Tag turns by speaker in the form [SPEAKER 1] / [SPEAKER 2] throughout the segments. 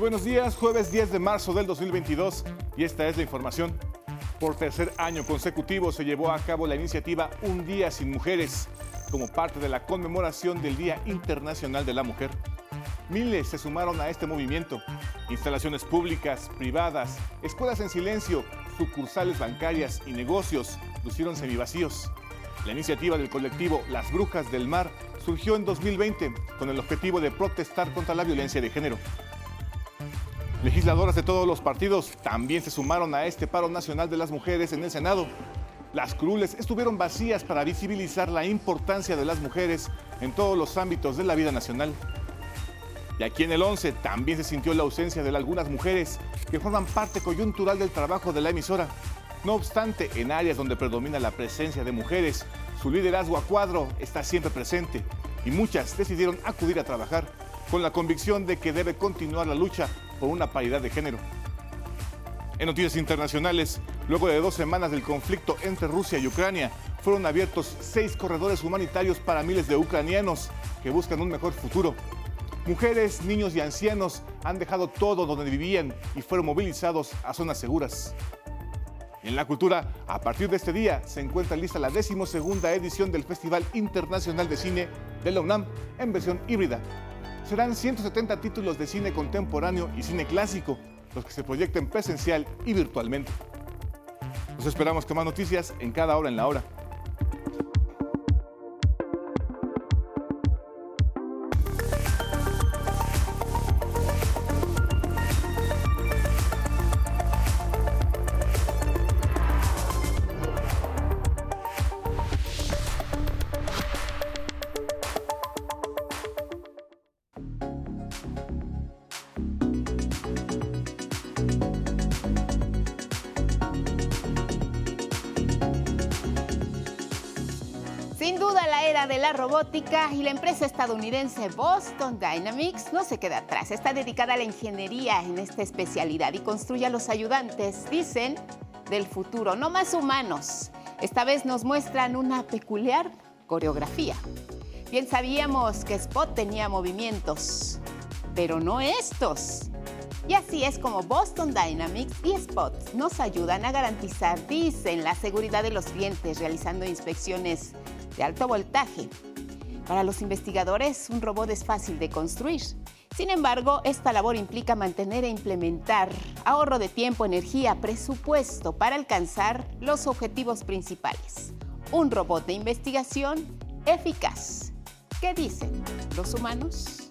[SPEAKER 1] Muy buenos días, jueves 10 de marzo del 2022 y esta es la información. Por tercer año consecutivo se llevó a cabo la iniciativa Un Día Sin Mujeres como parte de la conmemoración del Día Internacional de la Mujer. Miles se sumaron a este movimiento. Instalaciones públicas, privadas, escuelas en silencio, sucursales bancarias y negocios lucieron semivacíos. La iniciativa del colectivo Las Brujas del Mar surgió en 2020 con el objetivo de protestar contra la violencia de género. Legisladoras de todos los partidos también se sumaron a este paro nacional de las mujeres en el Senado. Las curules estuvieron vacías para visibilizar la importancia de las mujeres en todos los ámbitos de la vida nacional. Y aquí en el 11 también se sintió la ausencia de algunas mujeres que forman parte coyuntural del trabajo de la emisora. No obstante, en áreas donde predomina la presencia de mujeres, su liderazgo a cuadro está siempre presente y muchas decidieron acudir a trabajar con la convicción de que debe continuar la lucha por una paridad de género. En noticias internacionales, luego de dos semanas del conflicto entre Rusia y Ucrania, fueron abiertos seis corredores humanitarios para miles de ucranianos que buscan un mejor futuro. Mujeres, niños y ancianos han dejado todo donde vivían y fueron movilizados a zonas seguras. En la cultura, a partir de este día se encuentra lista la decimosegunda edición del Festival Internacional de Cine de la UNAM en versión híbrida, serán 170 títulos de cine contemporáneo y cine clásico, los que se proyecten presencial y virtualmente. Nos esperamos con más noticias en cada hora en la hora.
[SPEAKER 2] Robótica y la empresa estadounidense Boston Dynamics no se queda atrás. Está dedicada a la ingeniería en esta especialidad y construye a los ayudantes, dicen, del futuro, no más humanos. Esta vez nos muestran una peculiar coreografía. Bien sabíamos que Spot tenía movimientos, pero no estos. Y así es como Boston Dynamics y Spot nos ayudan a garantizar, dicen, la seguridad de los clientes realizando inspecciones de alto voltaje. Para los investigadores, un robot es fácil de construir. Sin embargo, esta labor implica mantener e implementar ahorro de tiempo, energía, presupuesto para alcanzar los objetivos principales. Un robot de investigación eficaz. ¿Qué dicen los humanos?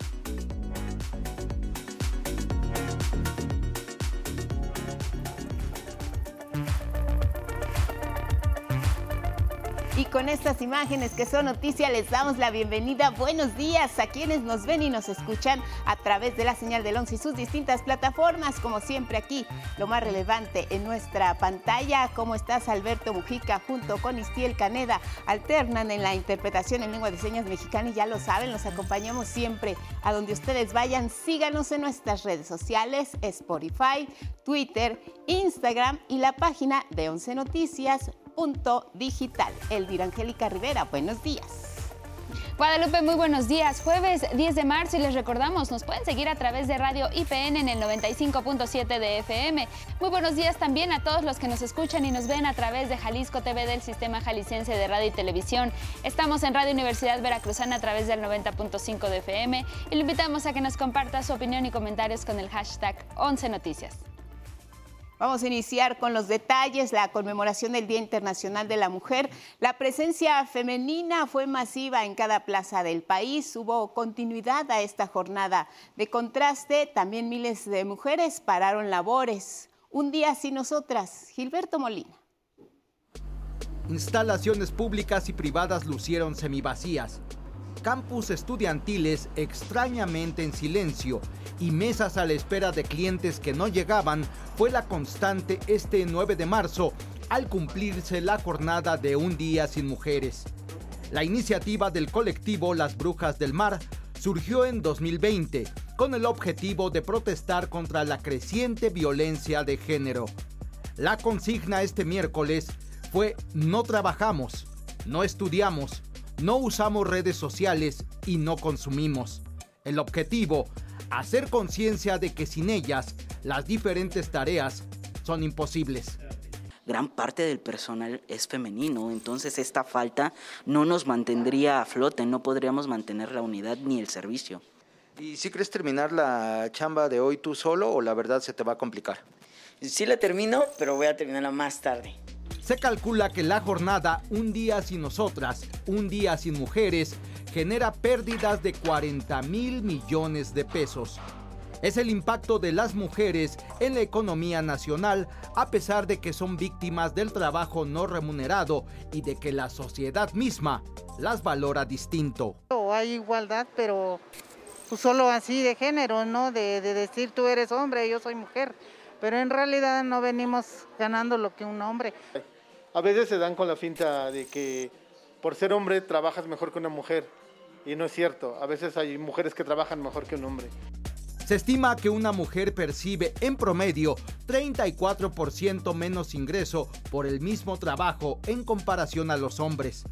[SPEAKER 2] Y con estas imágenes que son noticia les damos la bienvenida. Buenos días a quienes nos ven y nos escuchan a través de la señal del 11 y sus distintas plataformas. Como siempre aquí, lo más relevante en nuestra pantalla. ¿Cómo estás Alberto Mujica junto con Istiel Caneda? Alternan en la interpretación en lengua de señas mexicana y ya lo saben, los acompañamos siempre a donde ustedes vayan. Síganos en nuestras redes sociales, Spotify, Twitter, Instagram y la página de 11 Noticias punto digital. Elvira Angélica Rivera, buenos días.
[SPEAKER 3] Guadalupe, muy buenos días. Jueves 10 de marzo y les recordamos, nos pueden seguir a través de Radio IPN en el 95.7 de FM. Muy buenos días también a todos los que nos escuchan y nos ven a través de Jalisco TV del Sistema Jalisciense de Radio y Televisión. Estamos en Radio Universidad Veracruzana a través del 90.5 de FM y le invitamos a que nos comparta su opinión y comentarios con el hashtag 11 Noticias.
[SPEAKER 2] Vamos a iniciar con los detalles, la conmemoración del Día Internacional de la Mujer. La presencia femenina fue masiva en cada plaza del país, hubo continuidad a esta jornada. De contraste, también miles de mujeres pararon labores. Un día sin nosotras, Gilberto Molina.
[SPEAKER 4] Instalaciones públicas y privadas lucieron semivacías campus estudiantiles extrañamente en silencio y mesas a la espera de clientes que no llegaban fue la constante este 9 de marzo al cumplirse la jornada de un día sin mujeres. La iniciativa del colectivo Las Brujas del Mar surgió en 2020 con el objetivo de protestar contra la creciente violencia de género. La consigna este miércoles fue no trabajamos, no estudiamos, no usamos redes sociales y no consumimos. El objetivo, hacer conciencia de que sin ellas las diferentes tareas son imposibles
[SPEAKER 5] gran parte del personal es femenino, entonces esta falta no nos mantendría a flote, no podríamos mantener la unidad ni el servicio.
[SPEAKER 6] ¿Y si crees terminar la chamba de hoy tú solo o la verdad se te va a complicar?
[SPEAKER 5] Sí la termino, pero voy a terminarla más tarde.
[SPEAKER 4] Se calcula que la jornada Un día sin nosotras, un día sin mujeres, genera pérdidas de 40 mil millones de pesos es el impacto de las mujeres en la economía nacional, a pesar de que son víctimas del trabajo no remunerado y de que la sociedad misma las valora distinto.
[SPEAKER 7] Hay igualdad, pero pues, solo así de género, ¿no? De, de decir tú eres hombre, yo soy mujer. Pero en realidad no venimos ganando lo que un hombre.
[SPEAKER 8] A veces se dan con la finta de que por ser hombre trabajas mejor que una mujer. Y no es cierto. A veces hay mujeres que trabajan mejor que un hombre.
[SPEAKER 4] Se estima que una mujer percibe en promedio 34% menos ingreso por el mismo trabajo en comparación a los hombres.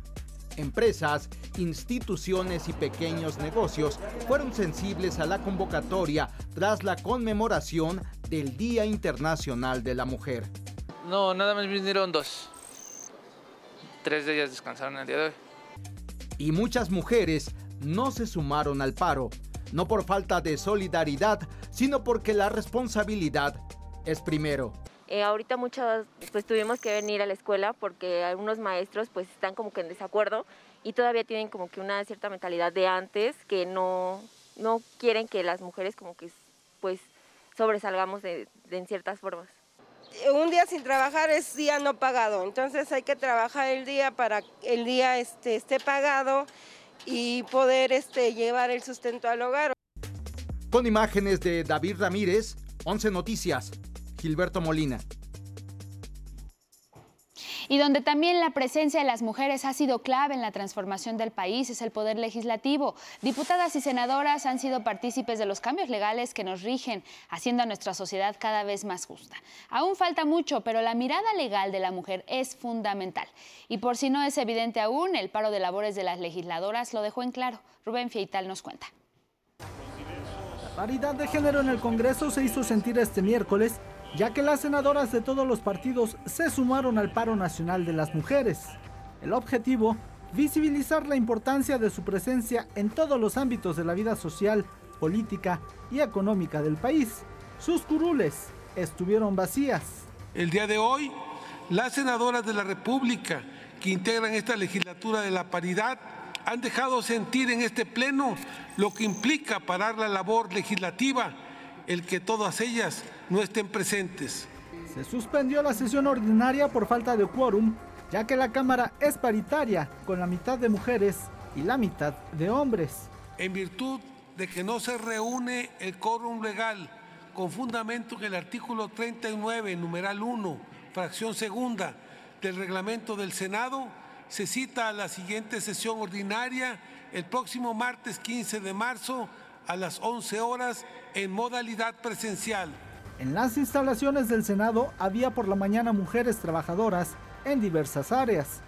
[SPEAKER 4] Empresas, instituciones y pequeños negocios fueron sensibles a la convocatoria tras la conmemoración del Día Internacional de la Mujer.
[SPEAKER 9] No, nada más vinieron dos. Tres de ellas descansaron el día de hoy.
[SPEAKER 4] Y muchas mujeres no se sumaron al paro, no por falta de solidaridad, sino porque la responsabilidad es primero.
[SPEAKER 10] Eh, ahorita muchos pues tuvimos que venir a la escuela porque algunos maestros pues están como que en desacuerdo y todavía tienen como que una cierta mentalidad de antes que no, no quieren que las mujeres como que pues sobresalgamos de, de en ciertas formas.
[SPEAKER 11] Un día sin trabajar es día no pagado, entonces hay que trabajar el día para que el día este, esté pagado y poder este, llevar el sustento al hogar.
[SPEAKER 4] Con imágenes de David Ramírez, 11 Noticias, Gilberto Molina.
[SPEAKER 3] Y donde también la presencia de las mujeres ha sido clave en la transformación del país es el Poder Legislativo. Diputadas y senadoras han sido partícipes de los cambios legales que nos rigen, haciendo a nuestra sociedad cada vez más justa. Aún falta mucho, pero la mirada legal de la mujer es fundamental. Y por si no es evidente aún, el paro de labores de las legisladoras lo dejó en claro. Rubén Fieital nos cuenta.
[SPEAKER 12] La paridad de género en el Congreso se hizo sentir este miércoles ya que las senadoras de todos los partidos se sumaron al paro nacional de las mujeres. El objetivo, visibilizar la importancia de su presencia en todos los ámbitos de la vida social, política y económica del país. Sus curules estuvieron vacías.
[SPEAKER 13] El día de hoy, las senadoras de la República que integran esta legislatura de la paridad han dejado sentir en este pleno lo que implica parar la labor legislativa el que todas ellas no estén presentes.
[SPEAKER 12] Se suspendió la sesión ordinaria por falta de quórum, ya que la Cámara es paritaria, con la mitad de mujeres y la mitad de hombres.
[SPEAKER 13] En virtud de que no se reúne el quórum legal con fundamento en el artículo 39, numeral 1, fracción segunda del reglamento del Senado, se cita a la siguiente sesión ordinaria el próximo martes 15 de marzo a las 11 horas en modalidad presencial.
[SPEAKER 12] En las instalaciones del Senado había por la mañana mujeres trabajadoras en diversas áreas.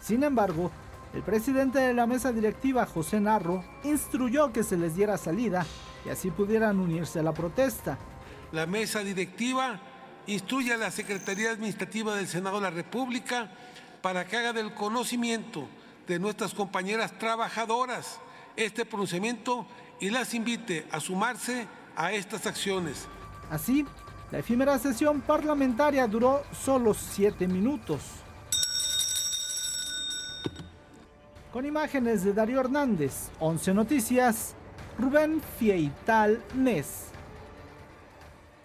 [SPEAKER 12] Sin embargo, el presidente de la mesa directiva, José Narro, instruyó que se les diera salida y así pudieran unirse a la protesta.
[SPEAKER 13] La mesa directiva instruye a la Secretaría Administrativa del Senado de la República para que haga del conocimiento de nuestras compañeras trabajadoras este pronunciamiento y las invite a sumarse a estas acciones.
[SPEAKER 12] Así, la efímera sesión parlamentaria duró solo siete minutos. Con imágenes de Darío Hernández, 11 Noticias, Rubén Fieital Nes.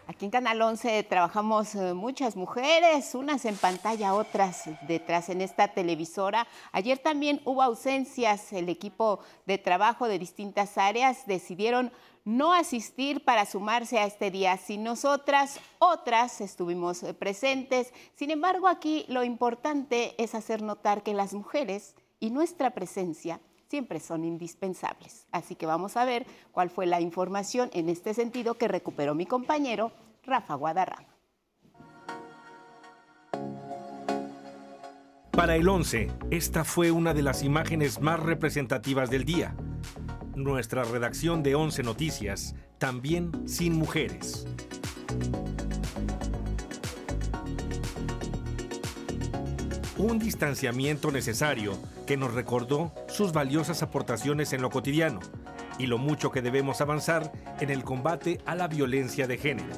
[SPEAKER 2] Aquí en Canal 11 trabajamos eh, muchas mujeres, unas en pantalla, otras detrás en esta televisora. Ayer también hubo ausencias, el equipo de trabajo de distintas áreas decidieron no asistir para sumarse a este día. Sin nosotras, otras estuvimos eh, presentes. Sin embargo, aquí lo importante es hacer notar que las mujeres y nuestra presencia siempre son indispensables. Así que vamos a ver cuál fue la información en este sentido que recuperó mi compañero Rafa Guadarrama.
[SPEAKER 14] Para el 11, esta fue una de las imágenes más representativas del día. nuestra redacción de 11 Noticias, también sin mujeres. Un distanciamiento necesario que nos recordó sus valiosas aportaciones en lo cotidiano y lo mucho que debemos avanzar en el combate a la violencia de género.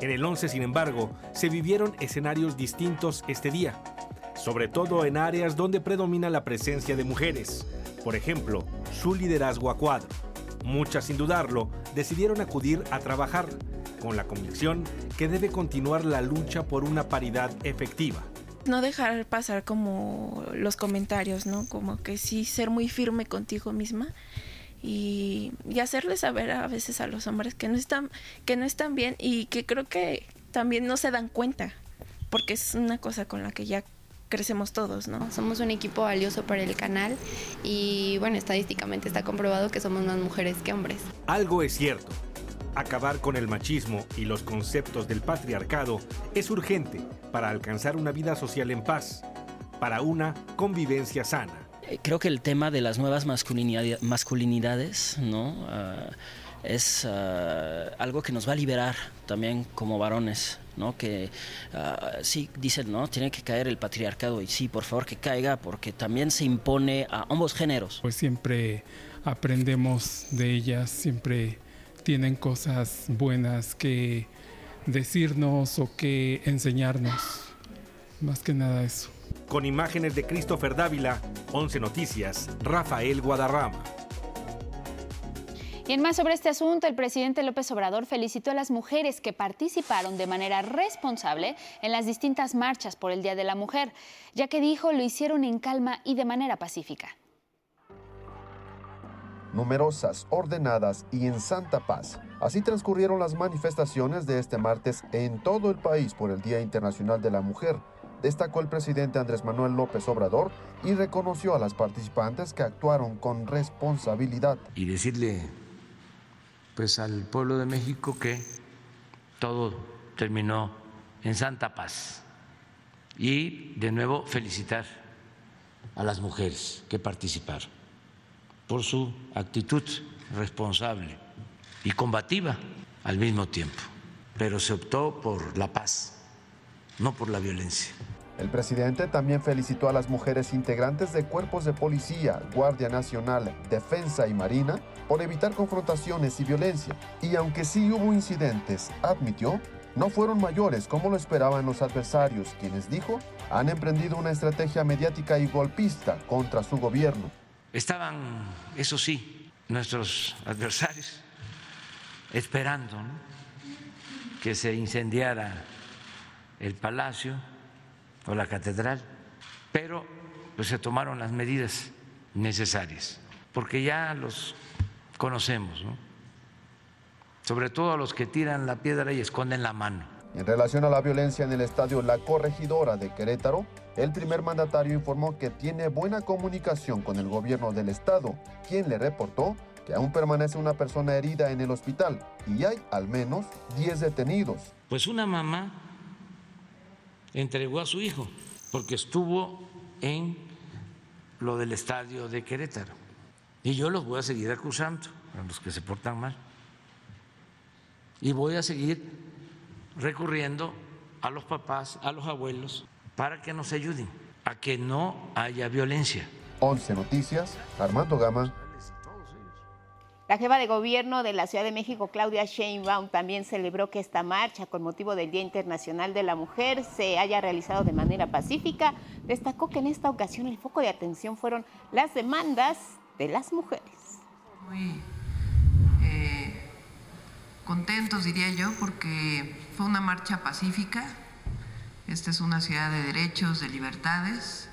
[SPEAKER 14] En el 11, sin embargo, se vivieron escenarios distintos este día, sobre todo en áreas donde predomina la presencia de mujeres, por ejemplo, su liderazgo a cuadro. Muchas, sin dudarlo, decidieron acudir a trabajar, con la convicción que debe continuar la lucha por una paridad efectiva
[SPEAKER 15] no dejar pasar como los comentarios, ¿no? Como que sí ser muy firme contigo misma y, y hacerle saber a veces a los hombres que no están que no están bien y que creo que también no se dan cuenta, porque es una cosa con la que ya crecemos todos, ¿no?
[SPEAKER 16] Somos un equipo valioso para el canal y bueno, estadísticamente está comprobado que somos más mujeres que hombres.
[SPEAKER 14] Algo es cierto. Acabar con el machismo y los conceptos del patriarcado es urgente para alcanzar una vida social en paz, para una convivencia sana.
[SPEAKER 5] Eh, creo que el tema de las nuevas masculinidades, ¿no? Ah, es ah, algo que nos va a liberar también como varones, ¿no? Que ah, sí dicen, ¿no? Tiene que caer el patriarcado y sí, por favor que caiga porque también se impone a ambos géneros.
[SPEAKER 17] Pues siempre aprendemos de ellas, siempre tienen cosas buenas que decirnos o que enseñarnos. Más que nada eso.
[SPEAKER 14] Con imágenes de Christopher Dávila, 11 Noticias, Rafael Guadarrama.
[SPEAKER 3] Y en más sobre este asunto, el presidente López Obrador felicitó a las mujeres que participaron de manera responsable en las distintas marchas por el Día de la Mujer, ya que dijo lo hicieron en calma y de manera pacífica.
[SPEAKER 18] Numerosas, ordenadas y en santa paz. Así transcurrieron las manifestaciones de este martes en todo el país por el Día Internacional de la Mujer destacó el presidente Andrés Manuel López Obrador y reconoció a las participantes que actuaron con responsabilidad.
[SPEAKER 19] Y decirle pues al pueblo de México que todo terminó en santa paz. Y de nuevo felicitar a las mujeres que participaron por su actitud responsable y combativa al mismo tiempo. Pero se optó por la paz, no por la violencia.
[SPEAKER 18] El presidente también felicitó a las mujeres integrantes de cuerpos de policía, Guardia Nacional, Defensa y Marina por evitar confrontaciones y violencia. Y aunque sí hubo incidentes, admitió, no fueron mayores como lo esperaban los adversarios, quienes dijo han emprendido una estrategia mediática y golpista contra su gobierno.
[SPEAKER 19] Estaban, eso sí, nuestros adversarios esperando que se incendiara el palacio o la catedral, pero pues, se tomaron las medidas necesarias, porque ya los conocemos, sobre todo a los que tiran la piedra y esconden la mano.
[SPEAKER 18] En relación a la violencia en el estadio La Corregidora de Querétaro, el primer mandatario informó que tiene buena comunicación con el gobierno del estado, quien le reportó que aún permanece una persona herida en el hospital y hay al menos 10 detenidos.
[SPEAKER 19] Pues una mamá entregó a su hijo porque estuvo en lo del estadio de Querétaro. Y yo los voy a seguir acusando a los que se portan mal. Y voy a seguir recurriendo a los papás, a los abuelos, para que nos ayuden a que no haya violencia.
[SPEAKER 18] 11 Noticias, Armando Gama,
[SPEAKER 2] la jefa de gobierno de la Ciudad de México, Claudia Sheinbaum, también celebró que esta marcha con motivo del Día Internacional de la Mujer se haya realizado de manera pacífica. Destacó que en esta ocasión el foco de atención fueron las demandas de las mujeres.
[SPEAKER 20] Muy contentos, diría yo, porque fue una marcha pacífica. Esta es una ciudad de derechos, de libertades,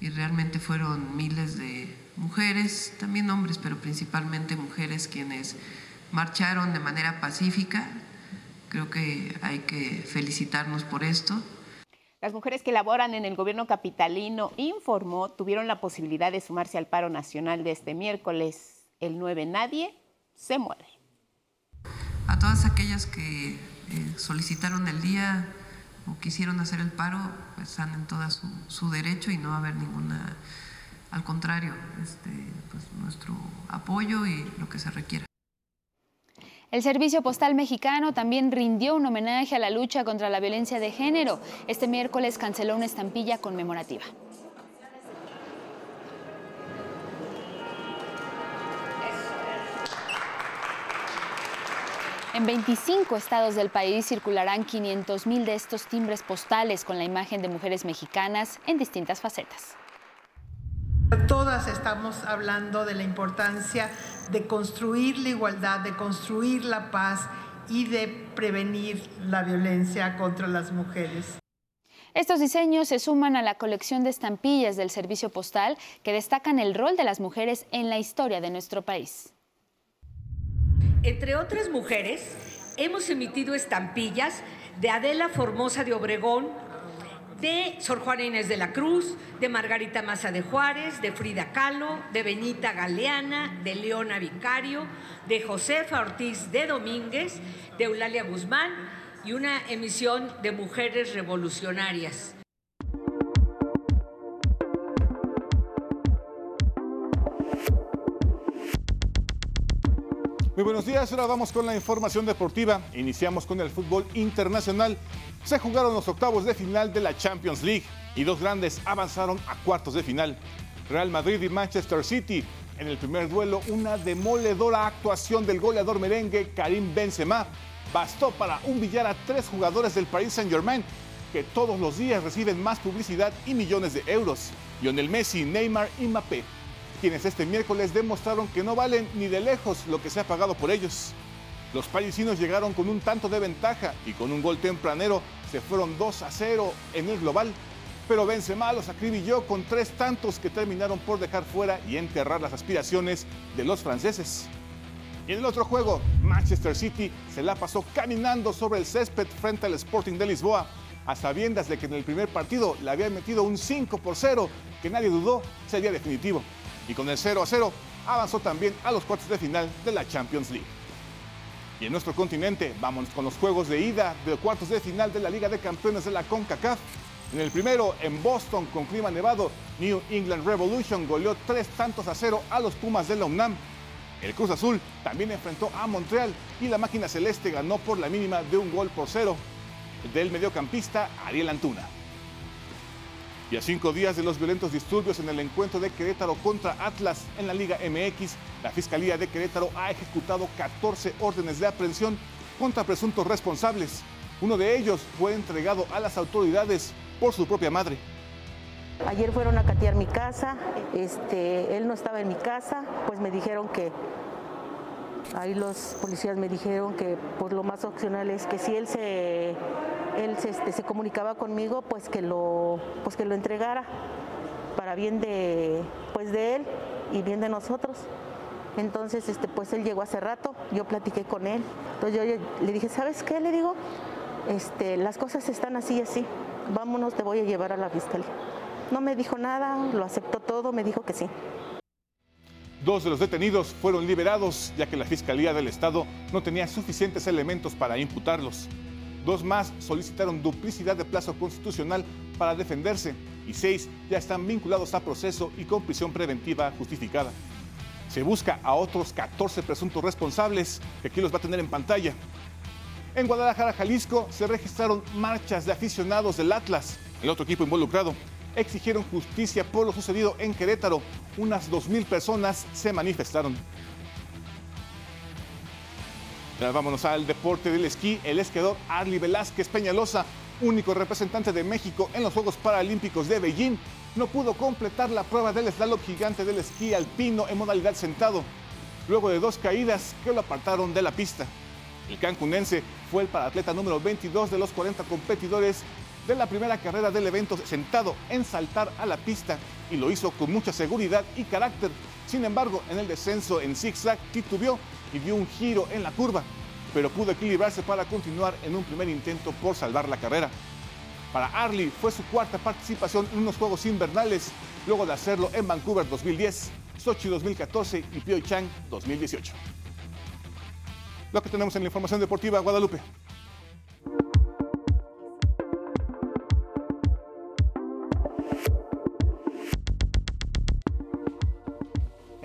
[SPEAKER 20] y realmente fueron miles de mujeres, también hombres, pero principalmente mujeres quienes marcharon de manera pacífica. Creo que hay que felicitarnos por esto.
[SPEAKER 2] Las mujeres que laboran en el gobierno capitalino, informó, tuvieron la posibilidad de sumarse al paro nacional de este miércoles. El 9 Nadie se muere.
[SPEAKER 20] A todas aquellas que eh, solicitaron el día o quisieron hacer el paro, pues están en todo su, derecho y no va a haber ninguna al contrario, este, pues nuestro apoyo y lo que se requiera.
[SPEAKER 3] El Servicio Postal Mexicano también rindió un homenaje a la lucha contra la violencia de género. Este miércoles canceló una estampilla conmemorativa. En 25 estados del país circularán 500.000 de estos timbres postales con la imagen de mujeres mexicanas en distintas facetas.
[SPEAKER 21] Todas estamos hablando de la importancia de construir la igualdad, de construir la paz y de prevenir la violencia contra las mujeres.
[SPEAKER 3] Estos diseños se suman a la colección de estampillas del servicio postal que destacan el rol de las mujeres en la historia de nuestro país.
[SPEAKER 22] Entre otras mujeres, hemos emitido estampillas de Adela Formosa de Obregón, de Sor Juana Inés de la Cruz, de Margarita Maza de Juárez, de Frida Kahlo, de Benita Galeana, de Leona Vicario, de Josefa Ortiz de Domínguez, de Eulalia Guzmán y una emisión de Mujeres Revolucionarias.
[SPEAKER 1] Muy buenos días, ahora vamos con la información deportiva. Iniciamos con el fútbol internacional. Se jugaron los octavos de final de la Champions League y dos grandes avanzaron a cuartos de final. Real Madrid y Manchester City. En el primer duelo, una demoledora actuación del goleador merengue Karim Benzema bastó para humillar a tres jugadores del Paris Saint-Germain que todos los días reciben más publicidad y millones de euros. Lionel Messi, Neymar y Mbappé quienes este miércoles demostraron que no valen ni de lejos lo que se ha pagado por ellos. Los parisinos llegaron con un tanto de ventaja y con un gol tempranero se fueron 2 a 0 en el global. Pero Benzema los acribilló con tres tantos que terminaron por dejar fuera y enterrar las aspiraciones de los franceses. Y en el otro juego, Manchester City se la pasó caminando sobre el césped frente al Sporting de Lisboa, a sabiendas de que en el primer partido le habían metido un 5 por 0 que nadie dudó sería definitivo y con el 0 a 0 avanzó también a los cuartos de final de la Champions League. Y en nuestro continente vamos con los juegos de ida de cuartos de final de la Liga de Campeones de la CONCACAF. En el primero, en Boston, con clima nevado, New England Revolution goleó tres tantos a cero a los Pumas de la UNAM. El Cruz Azul también enfrentó a Montreal y la máquina celeste ganó por la mínima de un gol por cero del mediocampista Ariel Antuna. Y a cinco días de los violentos disturbios en el encuentro de Querétaro contra Atlas en la Liga MX, la Fiscalía de Querétaro ha ejecutado 14 órdenes de aprehensión contra presuntos responsables. Uno de ellos fue entregado a las autoridades por su propia madre.
[SPEAKER 23] Ayer fueron a catear mi casa, este, él no estaba en mi casa, pues me dijeron que ahí los policías me dijeron que pues lo más opcional es que si él se él este, se, comunicaba conmigo pues que lo pues que lo entregara para bien de pues de él y bien de nosotros. Entonces este pues él llegó hace rato yo platiqué con él. Entonces yo, yo le dije sabes qué le digo este las cosas están así y así. Vámonos te voy a llevar a la fiscalía. No me dijo nada lo aceptó todo me dijo que sí
[SPEAKER 1] Dos de los detenidos fueron liberados ya que la Fiscalía del Estado no tenía suficientes elementos para imputarlos. Dos más solicitaron duplicidad de plazo constitucional para defenderse y seis ya están vinculados a proceso y con prisión preventiva justificada. Se busca a otros 14 presuntos responsables, que aquí los va a tener en pantalla. En Guadalajara, Jalisco, se registraron marchas de aficionados del Atlas, el otro equipo involucrado. Exigieron justicia por lo sucedido en Querétaro. Unas 2.000 personas se manifestaron. Vámonos al deporte del esquí. El esquiador Arly Velázquez Peñalosa, único representante de México en los Juegos Paralímpicos de Beijing, no pudo completar la prueba del slalom gigante del esquí alpino en modalidad sentado, luego de dos caídas que lo apartaron de la pista. El cancunense fue el paratleta número 22 de los 40 competidores de la primera carrera del evento sentado en saltar a la pista y lo hizo con mucha seguridad y carácter. Sin embargo, en el descenso en zigzag titubeó y dio un giro en la curva, pero pudo equilibrarse para continuar en un primer intento por salvar la carrera. Para Arlie fue su cuarta participación en unos Juegos Invernales, luego de hacerlo en Vancouver 2010, Sochi 2014 y Pyeongchang 2018. Lo que tenemos en la información deportiva, Guadalupe.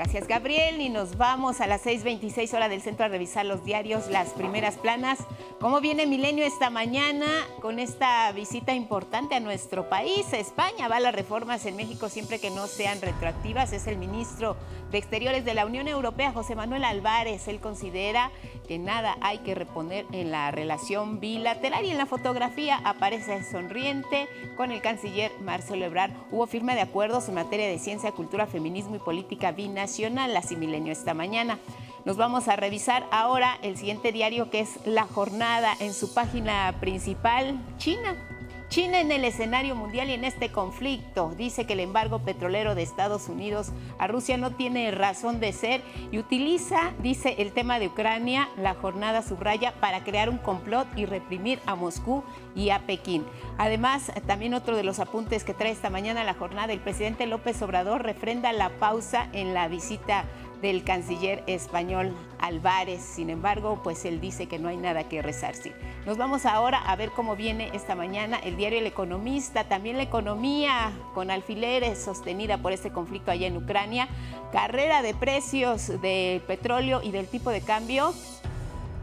[SPEAKER 2] Gracias, Gabriel. Y nos vamos a las 6:26 horas del centro a revisar los diarios, las primeras planas. ¿Cómo viene Milenio esta mañana con esta visita importante a nuestro país? España va a las reformas en México siempre que no sean retroactivas. Es el ministro de Exteriores de la Unión Europea, José Manuel Álvarez. Él considera que nada hay que reponer en la relación bilateral y en la fotografía aparece sonriente con el canciller Marcelo Ebrard. Hubo firma de acuerdos en materia de ciencia, cultura, feminismo y política binacional, la Milenio esta mañana. Nos vamos a revisar ahora el siguiente diario que es La Jornada en su página principal, China. China en el escenario mundial y en este conflicto dice que el embargo petrolero de Estados Unidos a Rusia no tiene razón de ser y utiliza, dice, el tema de Ucrania, la jornada subraya, para crear un complot y reprimir a Moscú y a Pekín. Además, también otro de los apuntes que trae esta mañana la jornada, el presidente López Obrador refrenda la pausa en la visita del canciller español Álvarez. Sin embargo, pues él dice que no hay nada que resarcir. Nos vamos ahora a ver cómo viene esta mañana el diario El Economista, también la economía con alfileres sostenida por este conflicto allá en Ucrania, carrera de precios del petróleo y del tipo de cambio.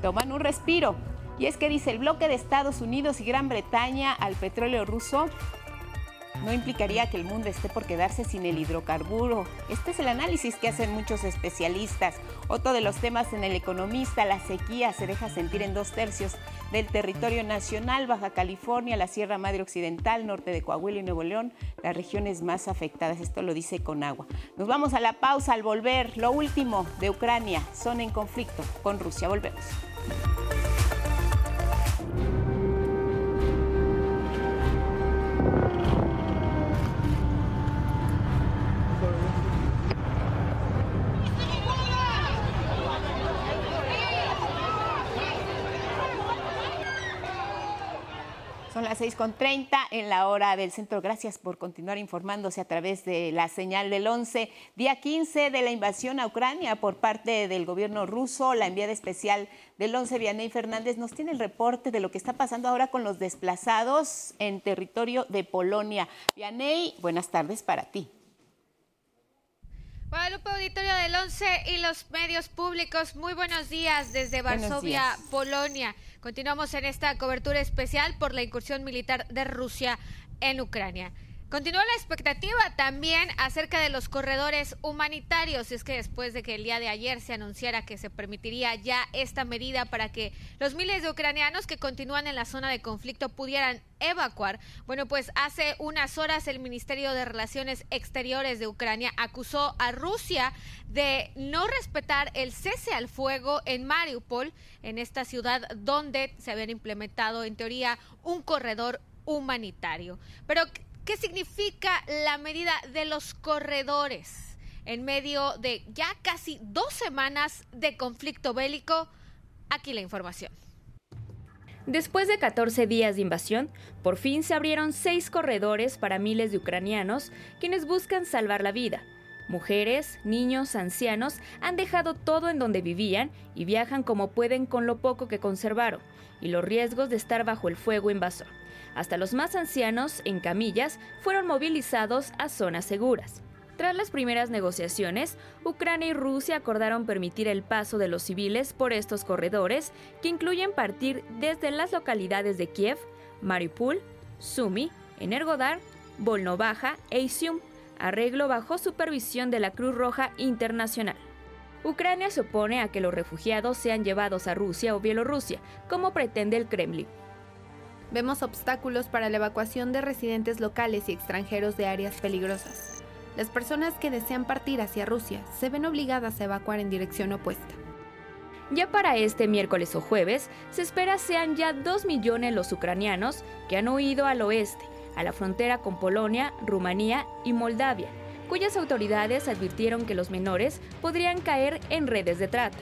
[SPEAKER 2] Toman un respiro. Y es que dice el bloque de Estados Unidos y Gran Bretaña al petróleo ruso no implicaría que el mundo esté por quedarse sin el hidrocarburo. Este es el análisis que hacen muchos especialistas. Otro de los temas en el economista, la sequía se deja sentir en dos tercios del territorio nacional, Baja California, la Sierra Madre Occidental, norte de Coahuila y Nuevo León, las regiones más afectadas. Esto lo dice con agua. Nos vamos a la pausa al volver. Lo último de Ucrania, son en conflicto con Rusia. Volvemos. Son las 6.30 en la hora del centro. Gracias por continuar informándose a través de la señal del 11. Día 15 de la invasión a Ucrania por parte del gobierno ruso. La enviada especial del 11, Vianey Fernández, nos tiene el reporte de lo que está pasando ahora con los desplazados en territorio de Polonia. Vianey, buenas tardes para ti.
[SPEAKER 24] Guadalupe Auditorio del 11 y los medios públicos, muy buenos días desde Varsovia, Polonia. Continuamos en esta cobertura especial por la incursión militar de Rusia en Ucrania. Continúa la expectativa también acerca de los corredores humanitarios. Es que después de que el día de ayer se anunciara que se permitiría ya esta medida para que los miles de ucranianos que continúan en la zona de conflicto pudieran evacuar, bueno, pues hace unas horas el Ministerio de Relaciones Exteriores de Ucrania acusó a Rusia de no respetar el cese al fuego en Mariupol, en esta ciudad donde se habían implementado en teoría un corredor humanitario. Pero ¿Qué significa la medida de los corredores en medio de ya casi dos semanas de conflicto bélico? Aquí la información.
[SPEAKER 25] Después de 14 días de invasión, por fin se abrieron seis corredores para miles de ucranianos quienes buscan salvar la vida. Mujeres, niños, ancianos han dejado todo en donde vivían y viajan como pueden con lo poco que conservaron y los riesgos de estar bajo el fuego invasor. Hasta los más ancianos, en camillas, fueron movilizados a zonas seguras. Tras las primeras negociaciones, Ucrania y Rusia acordaron permitir el paso de los civiles por estos corredores, que incluyen partir desde las localidades de Kiev, Mariupol, Sumy, Energodar, Volnovaja e Isium, arreglo bajo supervisión de la Cruz Roja Internacional. Ucrania se opone a que los refugiados sean llevados a Rusia o Bielorrusia, como pretende el Kremlin.
[SPEAKER 26] Vemos obstáculos para la evacuación de residentes locales y extranjeros de áreas peligrosas. Las personas que desean partir hacia Rusia se ven obligadas a evacuar en dirección opuesta.
[SPEAKER 25] Ya para este miércoles o jueves, se espera sean ya 2 millones los ucranianos que han huido al oeste, a la frontera con Polonia, Rumanía y Moldavia, cuyas autoridades advirtieron que los menores podrían caer en redes de trata.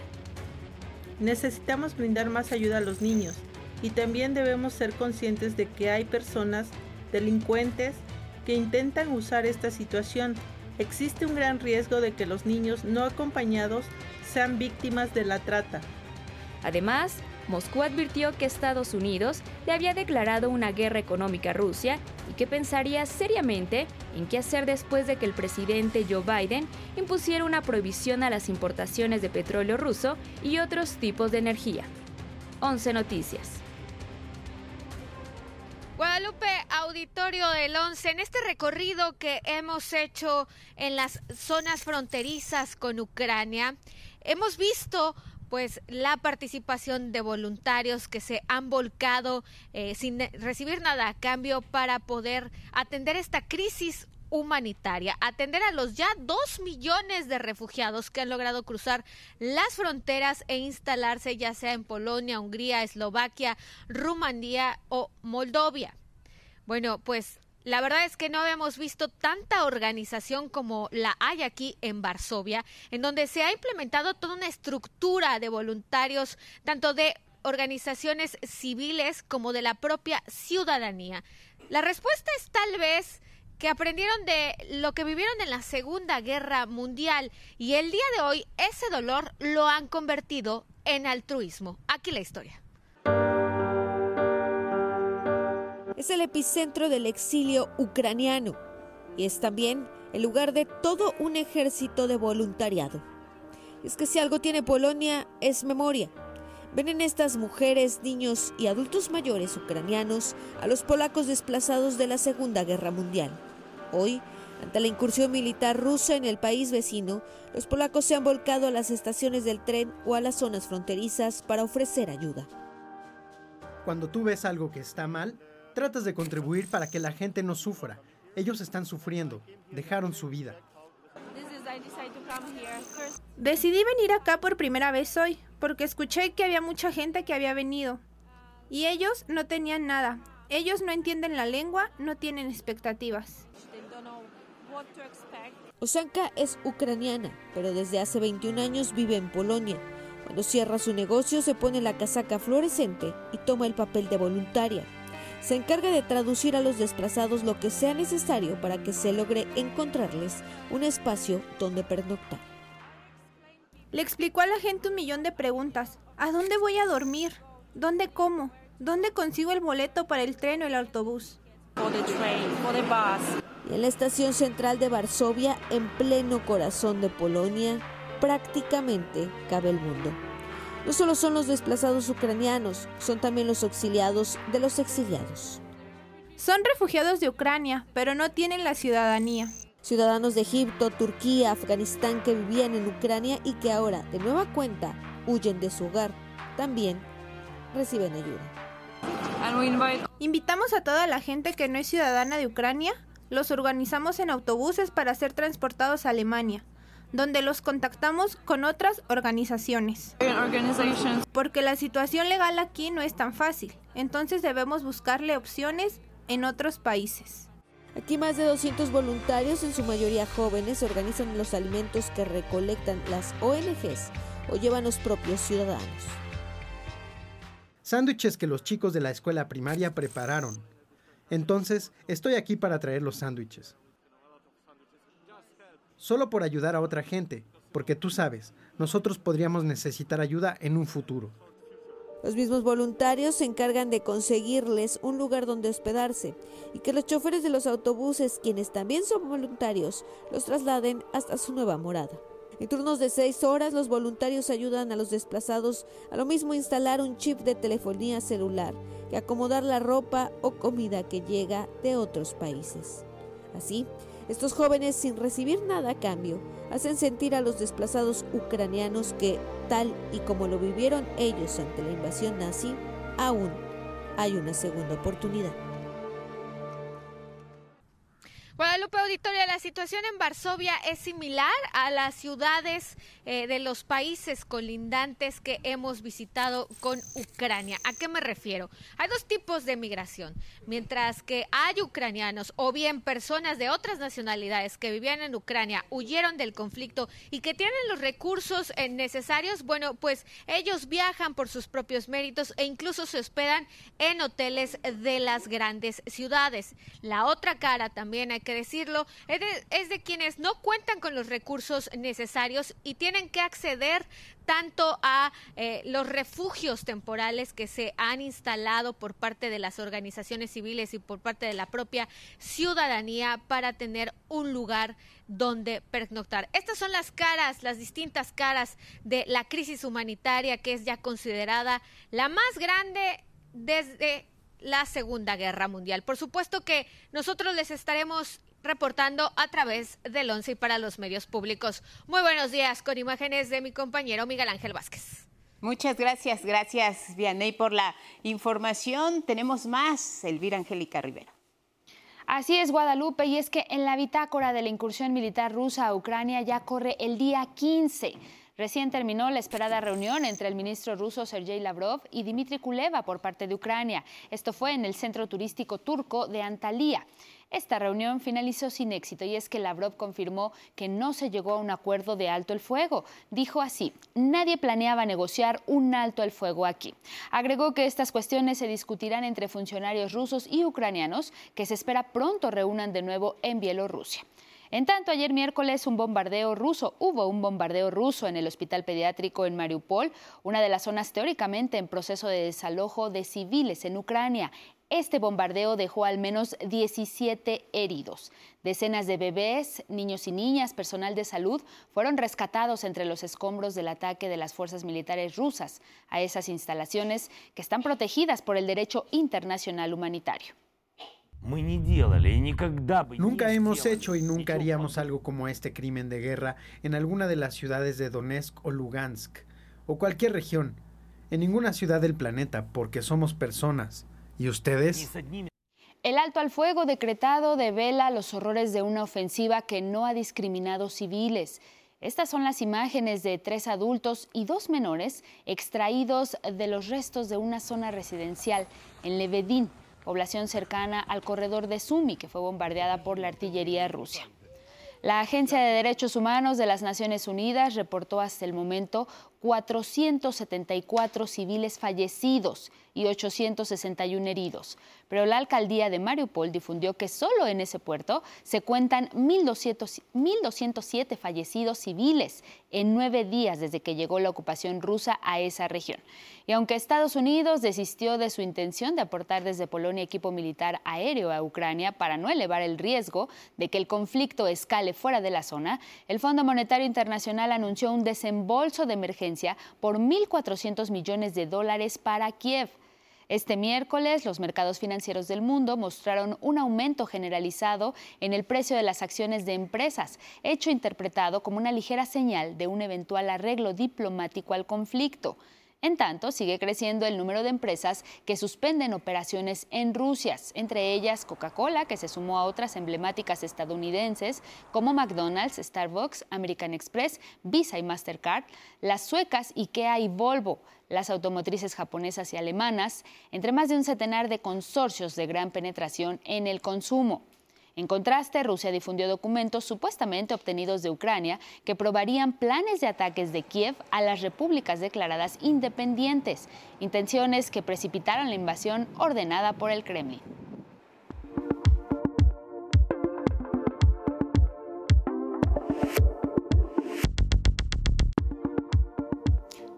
[SPEAKER 27] Necesitamos brindar más ayuda a los niños, y también debemos ser conscientes de que hay personas delincuentes que intentan usar esta situación. Existe un gran riesgo de que los niños no acompañados sean víctimas de la trata.
[SPEAKER 25] Además, Moscú advirtió que Estados Unidos le había declarado una guerra económica a Rusia y que pensaría seriamente en qué hacer después de que el presidente Joe Biden impusiera una prohibición a las importaciones de petróleo ruso y otros tipos de energía. 11 Noticias.
[SPEAKER 24] Guadalupe, auditorio del 11, en este recorrido que hemos hecho en las zonas fronterizas con Ucrania, hemos visto pues la participación de voluntarios que se han volcado eh, sin recibir nada a cambio para poder atender esta crisis humanitaria, atender a los ya dos millones de refugiados que han logrado cruzar las fronteras e instalarse ya sea en Polonia, Hungría, Eslovaquia, Rumanía o Moldovia. Bueno, pues la verdad es que no habíamos visto tanta organización como la hay aquí en Varsovia, en donde se ha implementado toda una estructura de voluntarios, tanto de organizaciones civiles como de la propia ciudadanía. La respuesta es tal vez que aprendieron de lo que vivieron en la Segunda Guerra Mundial y el día de hoy ese dolor lo han convertido en altruismo. Aquí la historia.
[SPEAKER 28] es el epicentro del exilio ucraniano y es también el lugar de todo un ejército de voluntariado. Es que si algo tiene Polonia es memoria. Ven en estas mujeres, niños y adultos mayores ucranianos a los polacos desplazados de la Segunda Guerra Mundial. Hoy, ante la incursión militar rusa en el país vecino, los polacos se han volcado a las estaciones del tren o a las zonas fronterizas para ofrecer ayuda.
[SPEAKER 29] Cuando tú ves algo que está mal, Tratas de contribuir para que la gente no sufra. Ellos están sufriendo, dejaron su vida.
[SPEAKER 30] Decidí venir acá por primera vez hoy, porque escuché que había mucha gente que había venido. Y ellos no tenían nada. Ellos no entienden la lengua, no tienen expectativas.
[SPEAKER 28] Osanka es ucraniana, pero desde hace 21 años vive en Polonia. Cuando cierra su negocio se pone la casaca fluorescente y toma el papel de voluntaria se encarga de traducir a los desplazados lo que sea necesario para que se logre encontrarles un espacio donde pernoctar.
[SPEAKER 30] Le explicó a la gente un millón de preguntas. ¿A dónde voy a dormir? ¿Dónde como? ¿Dónde consigo el boleto para el tren o el autobús?
[SPEAKER 28] Y en la estación central de Varsovia, en pleno corazón de Polonia, prácticamente cabe el mundo. No solo son los desplazados ucranianos, son también los exiliados de los exiliados.
[SPEAKER 30] Son refugiados de Ucrania, pero no tienen la ciudadanía.
[SPEAKER 28] Ciudadanos de Egipto, Turquía, Afganistán que vivían en Ucrania y que ahora, de nueva cuenta, huyen de su hogar, también reciben ayuda.
[SPEAKER 30] Invitamos a toda la gente que no es ciudadana de Ucrania, los organizamos en autobuses para ser transportados a Alemania donde los contactamos con otras organizaciones. Porque la situación legal aquí no es tan fácil, entonces debemos buscarle opciones en otros países.
[SPEAKER 28] Aquí más de 200 voluntarios, en su mayoría jóvenes, organizan los alimentos que recolectan las ONGs o llevan los propios ciudadanos.
[SPEAKER 29] Sándwiches que los chicos de la escuela primaria prepararon. Entonces, estoy aquí para traer los sándwiches solo por ayudar a otra gente, porque tú sabes, nosotros podríamos necesitar ayuda en un futuro.
[SPEAKER 28] Los mismos voluntarios se encargan de conseguirles un lugar donde hospedarse y que los choferes de los autobuses, quienes también son voluntarios, los trasladen hasta su nueva morada. En turnos de seis horas, los voluntarios ayudan a los desplazados a lo mismo instalar un chip de telefonía celular que acomodar la ropa o comida que llega de otros países. Así, estos jóvenes, sin recibir nada a cambio, hacen sentir a los desplazados ucranianos que, tal y como lo vivieron ellos ante la invasión nazi, aún hay una segunda oportunidad.
[SPEAKER 24] Guadalupe Auditoria, la situación en Varsovia es similar a las ciudades eh, de los países colindantes que hemos visitado con Ucrania. ¿A qué me refiero? Hay dos tipos de migración. Mientras que hay ucranianos o bien personas de otras nacionalidades que vivían en Ucrania, huyeron del conflicto y que tienen los recursos eh, necesarios, bueno, pues ellos viajan por sus propios méritos e incluso se hospedan en hoteles de las grandes ciudades. La otra cara también hay que decirlo, es de, es de quienes no cuentan con los recursos necesarios y tienen que acceder tanto a eh, los refugios temporales que se han instalado por parte de las organizaciones civiles y por parte de la propia ciudadanía para tener un lugar donde pernoctar. Estas son las caras, las distintas caras de la crisis humanitaria que es ya considerada la más grande desde la Segunda Guerra Mundial. Por supuesto que nosotros les estaremos reportando a través del 11 y para los medios públicos. Muy buenos días con imágenes de mi compañero Miguel Ángel Vázquez.
[SPEAKER 2] Muchas gracias, gracias Vianey por la información. Tenemos más, Elvira Angélica Rivera.
[SPEAKER 3] Así es, Guadalupe, y es que en la bitácora de la incursión militar rusa a Ucrania ya corre el día 15. Recién terminó la esperada reunión entre el ministro ruso Sergei Lavrov y Dmitry Kuleva por parte de Ucrania. Esto fue en el centro turístico turco de Antalya. Esta reunión finalizó sin éxito y es que Lavrov confirmó que no se llegó a un acuerdo de alto el fuego. Dijo así, nadie planeaba negociar un alto el fuego aquí. Agregó que estas cuestiones se discutirán entre funcionarios rusos y ucranianos que se espera pronto reúnan de nuevo en Bielorrusia. En tanto, ayer miércoles un bombardeo ruso, hubo un bombardeo ruso en el hospital pediátrico en Mariupol, una de las zonas teóricamente en proceso de desalojo de civiles en Ucrania. Este bombardeo dejó al menos 17 heridos. Decenas de bebés, niños y niñas, personal de salud fueron rescatados entre los escombros del ataque de las fuerzas militares rusas a esas instalaciones que están protegidas por el derecho internacional humanitario.
[SPEAKER 29] Nunca hemos hecho y nunca haríamos algo como este crimen de guerra en alguna de las ciudades de Donetsk o Lugansk o cualquier región, en ninguna ciudad del planeta, porque somos personas. ¿Y ustedes?
[SPEAKER 3] El alto al fuego decretado devela los horrores de una ofensiva que no ha discriminado civiles. Estas son las imágenes de tres adultos y dos menores extraídos de los restos de una zona residencial en Levedín, población cercana al corredor de Sumi, que fue bombardeada por la artillería rusa. La Agencia de Derechos Humanos de las Naciones Unidas reportó hasta el momento 474 civiles fallecidos y 861 heridos. Pero la alcaldía de Mariupol difundió que solo en ese puerto se cuentan 1.207 fallecidos civiles en nueve días desde que llegó la ocupación rusa a esa región. Y aunque Estados Unidos desistió de su intención de aportar desde Polonia equipo militar aéreo a Ucrania para no elevar el riesgo de que el conflicto escale fuera de la zona, el Fondo Monetario Internacional anunció un desembolso de emergencia por 1.400 millones de dólares para Kiev. Este miércoles, los mercados financieros del mundo mostraron un aumento generalizado en el precio de las acciones de empresas, hecho interpretado como una ligera señal de un eventual arreglo diplomático al conflicto. En tanto, sigue creciendo el número de empresas que suspenden operaciones en Rusia, entre ellas Coca-Cola, que se sumó a otras emblemáticas estadounidenses como McDonald's, Starbucks, American Express, Visa y Mastercard, las suecas IKEA y Volvo, las automotrices japonesas y alemanas, entre más de un centenar de consorcios de gran penetración en el consumo. En contraste, Rusia difundió documentos supuestamente obtenidos de Ucrania que probarían planes de ataques de Kiev a las repúblicas declaradas independientes, intenciones que precipitaron la invasión ordenada por el Kremlin.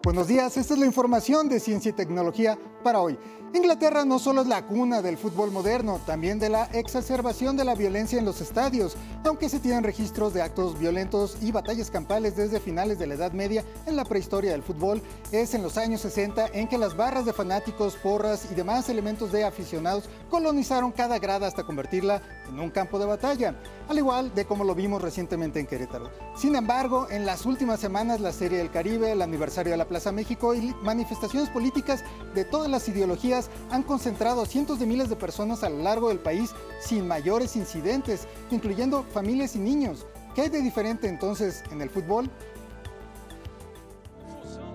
[SPEAKER 31] Buenos días, esta es la información de ciencia y tecnología para hoy. Inglaterra no solo es la cuna del fútbol moderno, también de la exacerbación de la violencia en los estadios, aunque se tienen registros de actos violentos y batallas campales desde finales de la Edad Media en la prehistoria del fútbol, es en los años 60 en que las barras de fanáticos, porras y demás elementos de aficionados colonizaron cada grada hasta convertirla en un campo de batalla, al igual de como lo vimos recientemente en Querétaro. Sin embargo, en las últimas semanas la Serie del Caribe, el aniversario de la Plaza México y manifestaciones políticas de todas las ideologías han concentrado a cientos de miles de personas a lo largo del país sin mayores incidentes, incluyendo familias y niños. ¿Qué hay de diferente entonces en el fútbol?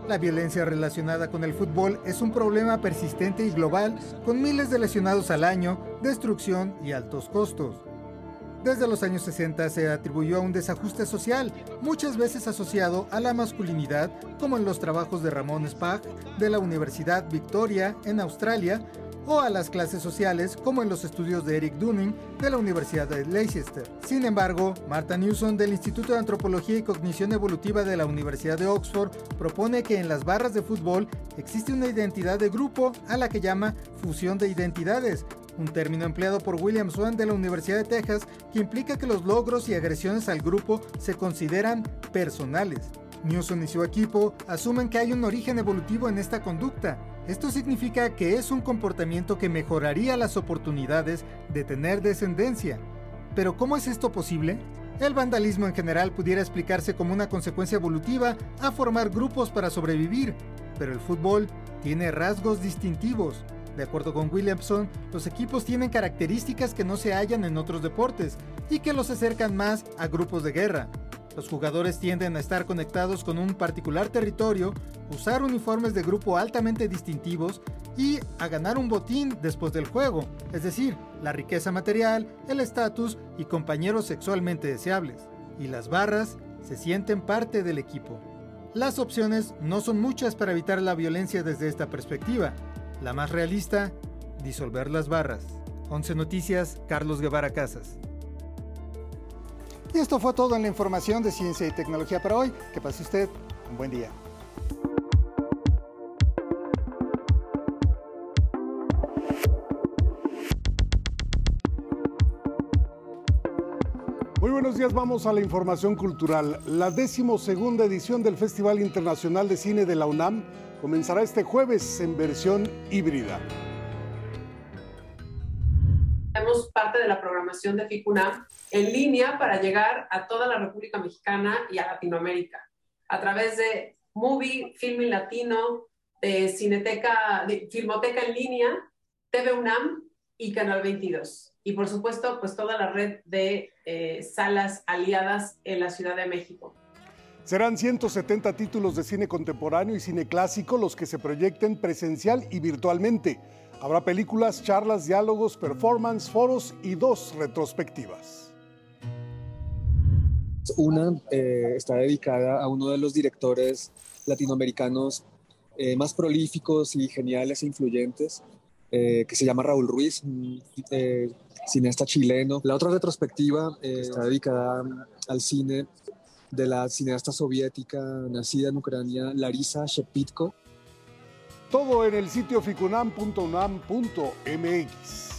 [SPEAKER 31] La violencia relacionada con el fútbol es un problema persistente y global, con miles de lesionados al año, destrucción y altos costos. Desde los años 60 se atribuyó a un desajuste social, muchas veces asociado a la masculinidad, como en los trabajos de Ramón Spag de la Universidad Victoria en Australia, o a las clases sociales como en los estudios de Eric Dunning de la Universidad de Leicester. Sin embargo, Martha Newson del Instituto de Antropología y Cognición Evolutiva de la Universidad de Oxford propone que en las barras de fútbol existe una identidad de grupo a la que llama fusión de identidades, un término empleado por William Swan de la Universidad de Texas que implica que los logros y agresiones al grupo se consideran personales. Newson y su equipo asumen que hay un origen evolutivo en esta conducta. Esto significa que es un comportamiento que mejoraría las oportunidades de tener descendencia. Pero ¿cómo es esto posible? El vandalismo en general pudiera explicarse como una consecuencia evolutiva a formar grupos para sobrevivir, pero el fútbol tiene rasgos distintivos. De acuerdo con Williamson, los equipos tienen características que no se hallan en otros deportes y que los acercan más a grupos de guerra. Los jugadores tienden a estar conectados con un particular territorio, usar uniformes de grupo altamente distintivos y a ganar un botín después del juego, es decir, la riqueza material, el estatus y compañeros sexualmente deseables. Y las barras se sienten parte del equipo. Las opciones no son muchas para evitar la violencia desde esta perspectiva. La más realista, disolver las barras. 11 Noticias, Carlos Guevara Casas. Y esto fue todo en la información de ciencia y tecnología para hoy. Que pase usted un buen día.
[SPEAKER 32] Muy buenos días, vamos a la información cultural. La decimosegunda edición del Festival Internacional de Cine de la UNAM comenzará este jueves en versión híbrida.
[SPEAKER 33] Tenemos parte de la programación de FICUNAM en línea para llegar a toda la República Mexicana y a Latinoamérica a través de Movie, Filming Latino, de Cineteca, de Filmoteca en línea, TV UNAM y Canal 22. Y por supuesto, pues toda la red de eh, salas aliadas en la Ciudad de México.
[SPEAKER 32] Serán 170 títulos de cine contemporáneo y cine clásico los que se proyecten presencial y virtualmente. Habrá películas, charlas, diálogos, performance, foros y dos retrospectivas.
[SPEAKER 34] Una eh, está dedicada a uno de los directores latinoamericanos eh, más prolíficos y geniales e influyentes, eh, que se llama Raúl Ruiz, cineasta chileno. La otra retrospectiva está dedicada al cine de la cineasta soviética nacida en Ucrania, Larisa Shepitko.
[SPEAKER 32] Todo en el sitio ficunam.unam.mx.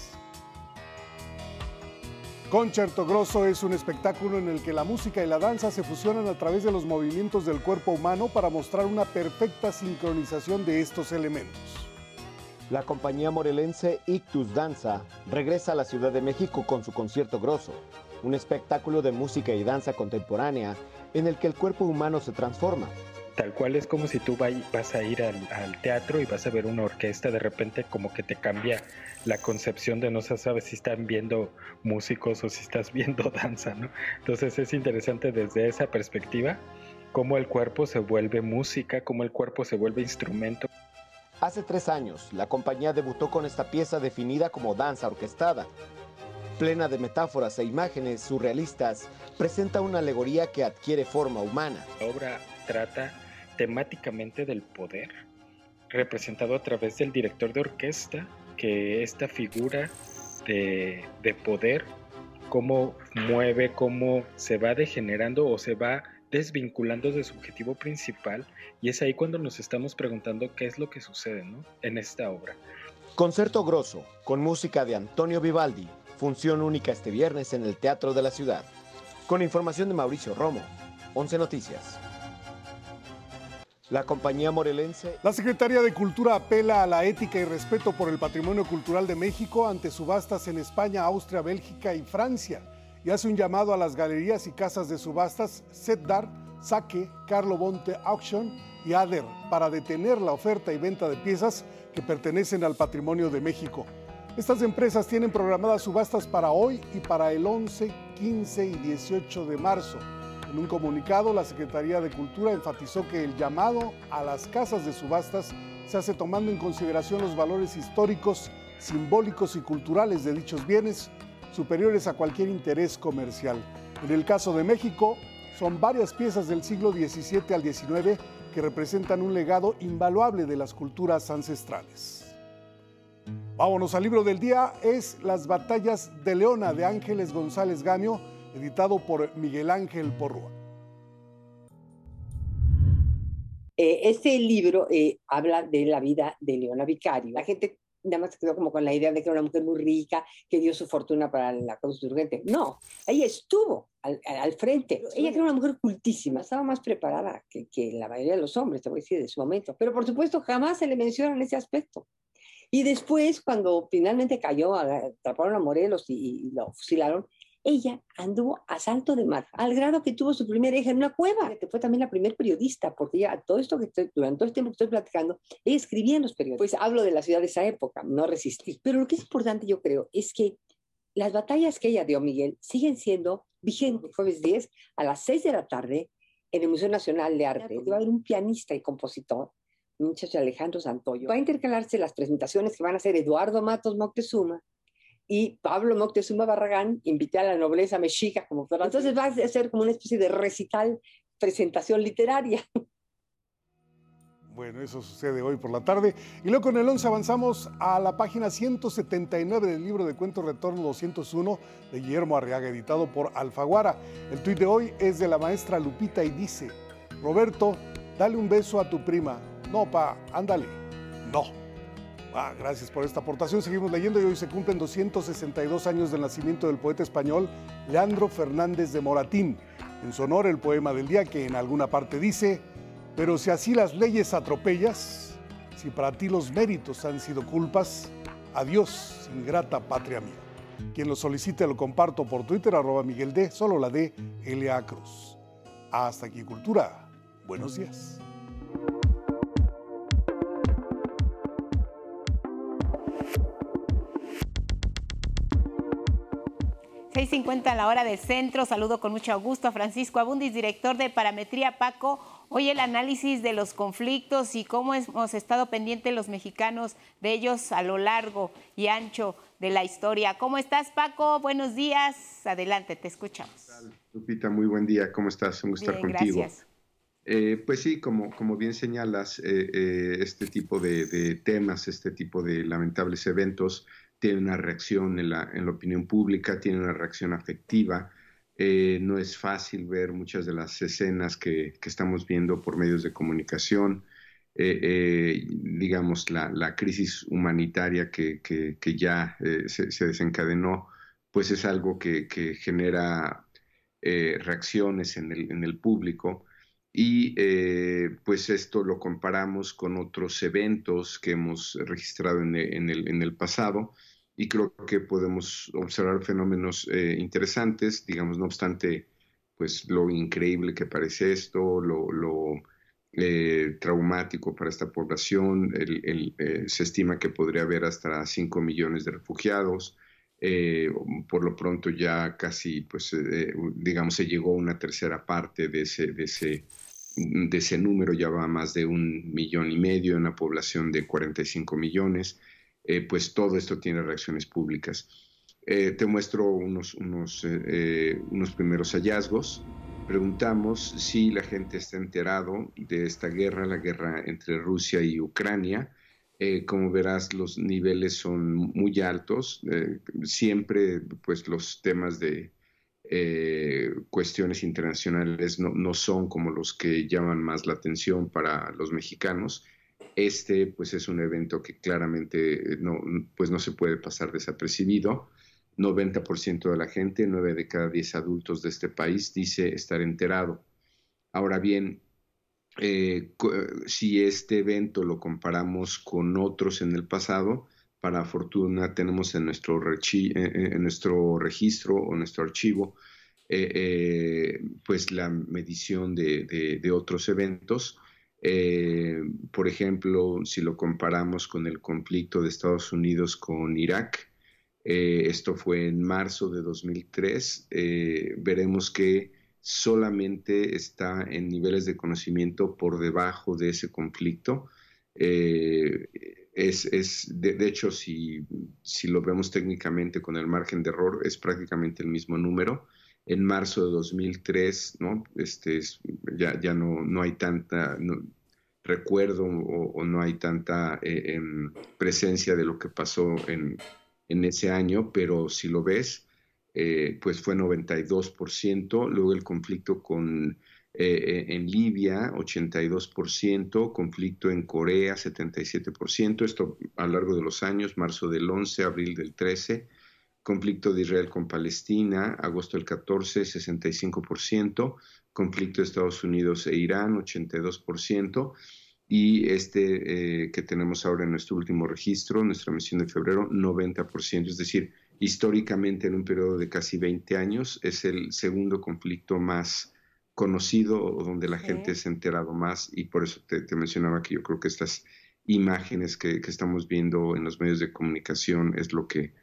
[SPEAKER 32] Concerto Grosso es un espectáculo en el que la música y la danza se fusionan a través de los movimientos del cuerpo humano para mostrar una perfecta sincronización de estos elementos.
[SPEAKER 35] La compañía morelense Ictus Danza regresa a la Ciudad de México con su Concierto Grosso, un espectáculo de música y danza contemporánea en el que el cuerpo humano se transforma.
[SPEAKER 36] Tal cual es como si tú vas a ir al, teatro y vas a ver una orquesta, de repente como que te cambia la concepción de no sabes si están viendo músicos o si estás viendo danza, ¿no? Entonces es interesante desde esa perspectiva cómo el cuerpo se vuelve música, cómo el cuerpo se vuelve instrumento.
[SPEAKER 35] Hace tres años, la compañía debutó con esta pieza definida como danza orquestada, plena de metáforas e imágenes surrealistas, presenta una alegoría que adquiere forma humana.
[SPEAKER 36] La obra trata temáticamente del poder, representado a través del director de orquesta, que esta figura de, de poder, cómo mueve, cómo se va degenerando o se va desvinculando de su objetivo principal y es ahí cuando nos estamos preguntando qué es lo que sucede ¿no? en esta obra.
[SPEAKER 35] Concerto Grosso, con música de Antonio Vivaldi, función única este viernes en el Teatro de la Ciudad. Con información de Mauricio Romo, 11 Noticias. La compañía morelense.
[SPEAKER 32] La Secretaría de Cultura apela a la ética y respeto por el patrimonio cultural de México ante subastas en España, Austria, Bélgica y Francia y hace un llamado a las galerías y casas de subastas Setdar, Saque, Carlo Bonte Auction y Ader para detener la oferta y venta de piezas que pertenecen al patrimonio de México. Estas empresas tienen programadas subastas para hoy y para el 11, 15 y 18 de marzo. En un comunicado, la Secretaría de Cultura enfatizó que el llamado a las casas de subastas se hace tomando en consideración los valores históricos, simbólicos y culturales de dichos bienes, superiores a cualquier interés comercial. En el caso de México, son varias piezas del siglo XVII al XIX que representan un legado invaluable de las culturas ancestrales. Vámonos al libro del día, es Las batallas de Leona de Ángeles González Gamio, editado por Miguel Ángel Porrúa.
[SPEAKER 37] Eh, este libro eh, habla de la vida de Leona Vicario. La gente nada más se quedó como con la idea de que era una mujer muy rica, que dio su fortuna para la causa urgente. No, ella estuvo al, frente. Ella era una mujer cultísima, estaba más preparada que, que, la mayoría de los hombres, te voy a decir, de su momento. Pero por supuesto, jamás se le menciona en ese aspecto. Y después, cuando finalmente cayó, atraparon a Morelos y, lo fusilaron, ella anduvo a salto de mar, al grado que tuvo su primer eje en una cueva, que fue también la primer periodista, porque ya todo esto que estoy, durante todo el tiempo que estoy platicando, ella escribía en los periódicos. Pues hablo de la ciudad de esa época, no resistí. Pero lo que es importante, yo creo, es que las batallas que ella dio, Miguel, siguen siendo vigentes. Jueves 10 a las 6 de la tarde en el Museo Nacional de Arte. Va a haber un pianista y compositor muchacho Alejandro Santoyo, va a intercalarse las presentaciones que van a hacer Eduardo Matos Moctezuma y Pablo Moctezuma Barragán, invité a la nobleza mexica como Entonces va a ser como una especie de recital, presentación literaria.
[SPEAKER 32] Bueno, eso sucede hoy por la tarde. Y luego con el 11 avanzamos a la página 179 del libro de cuentos Retorno 201 de Guillermo Arriaga, editado por Alfaguara. El tuit de hoy es de la maestra Lupita y dice, Roberto, dale un beso a tu prima. No, pa, ándale. No. Ah, gracias por esta aportación. Seguimos leyendo y hoy se cumplen 262 años del nacimiento del poeta español Leandro Fernández de Moratín. En su honor, el poema del día que en alguna parte dice, pero si así las leyes atropellas, si para ti los méritos han sido culpas, adiós, ingrata patria mía. Quien lo solicite lo comparto por Twitter, arroba Miguel D, solo la D, L.A. Cruz. Hasta aquí, Cultura. Buenos días.
[SPEAKER 2] 6.50 a la hora del centro. Saludo con mucho gusto a Francisco Abundis, director de Parametría Paco. Hoy el análisis de los conflictos y cómo hemos estado pendientes los mexicanos de ellos a lo largo y ancho de la historia. ¿Cómo estás, Paco? Buenos días. Adelante, te escuchamos.
[SPEAKER 38] Lupita, muy buen día. ¿Cómo estás? Un gusto estar contigo. Gracias. Eh, pues sí, como, como bien señalas, eh, eh, este tipo de, temas, este tipo de lamentables eventos tiene una reacción en la, en la opinión pública, tiene una reacción afectiva. Eh, no es fácil ver muchas de las escenas que, que estamos viendo por medios de comunicación. Eh, eh, digamos, la, la, crisis humanitaria que, que, ya se, se, desencadenó, pues es algo que, genera reacciones en el, en el, público. Y pues esto lo comparamos con otros eventos que hemos registrado en el, en el pasado y creo que podemos observar fenómenos eh, interesantes, digamos, no obstante, pues lo increíble que parece esto, lo, lo eh, traumático para esta población, el, eh, se estima que podría haber hasta 5 millones de refugiados, por lo pronto ya casi, pues, digamos, se llegó a una tercera parte de ese, de ese de ese número ya va a más de un millón y medio en una población de 45 millones. Eh, pues todo esto tiene reacciones públicas. Eh, te muestro unos, unos, eh, unos primeros hallazgos. Preguntamos si la gente está enterado de esta guerra, la guerra entre Rusia y Ucrania. como verás, los niveles son muy altos. siempre, pues, los temas de cuestiones internacionales no, no, son como los que llaman más la atención para los mexicanos. Este pues es un evento que claramente no, pues no se puede pasar desapercibido. 90% de la gente, 9 de cada 10 adultos de este país dice estar enterado. Ahora bien, eh, si este evento lo comparamos con otros en el pasado, para fortuna tenemos en nuestro, registro o nuestro archivo, eh, eh, pues la medición de otros eventos eh, por ejemplo, si lo comparamos con el conflicto de Estados Unidos con Irak, eh, esto fue en marzo de 2003, eh, veremos que solamente está en niveles de conocimiento por debajo de ese conflicto. es, es de, hecho, si, si, lo vemos técnicamente con el margen de error, es prácticamente el mismo número en marzo de 2003, ¿no? Este, ya, ya no, no hay tanta, recuerdo o, no hay tanta eh, em, presencia de lo que pasó en, en, ese año, pero si lo ves, eh, pues fue 92%, luego el conflicto con, eh, en Libia, 82%, conflicto en Corea, 77%, esto a lo largo de los años, marzo del 11, abril del 13, conflicto de Israel con Palestina, agosto del 14, 65%, conflicto de Estados Unidos e Irán, 82%, y este eh, que tenemos ahora en nuestro último registro, nuestra misión de febrero, 90%, es decir, históricamente en un periodo de casi 20 años es el segundo conflicto más conocido o donde la gente se ha enterado más y por eso te, mencionaba que yo creo que estas imágenes que, estamos viendo en los medios de comunicación es lo que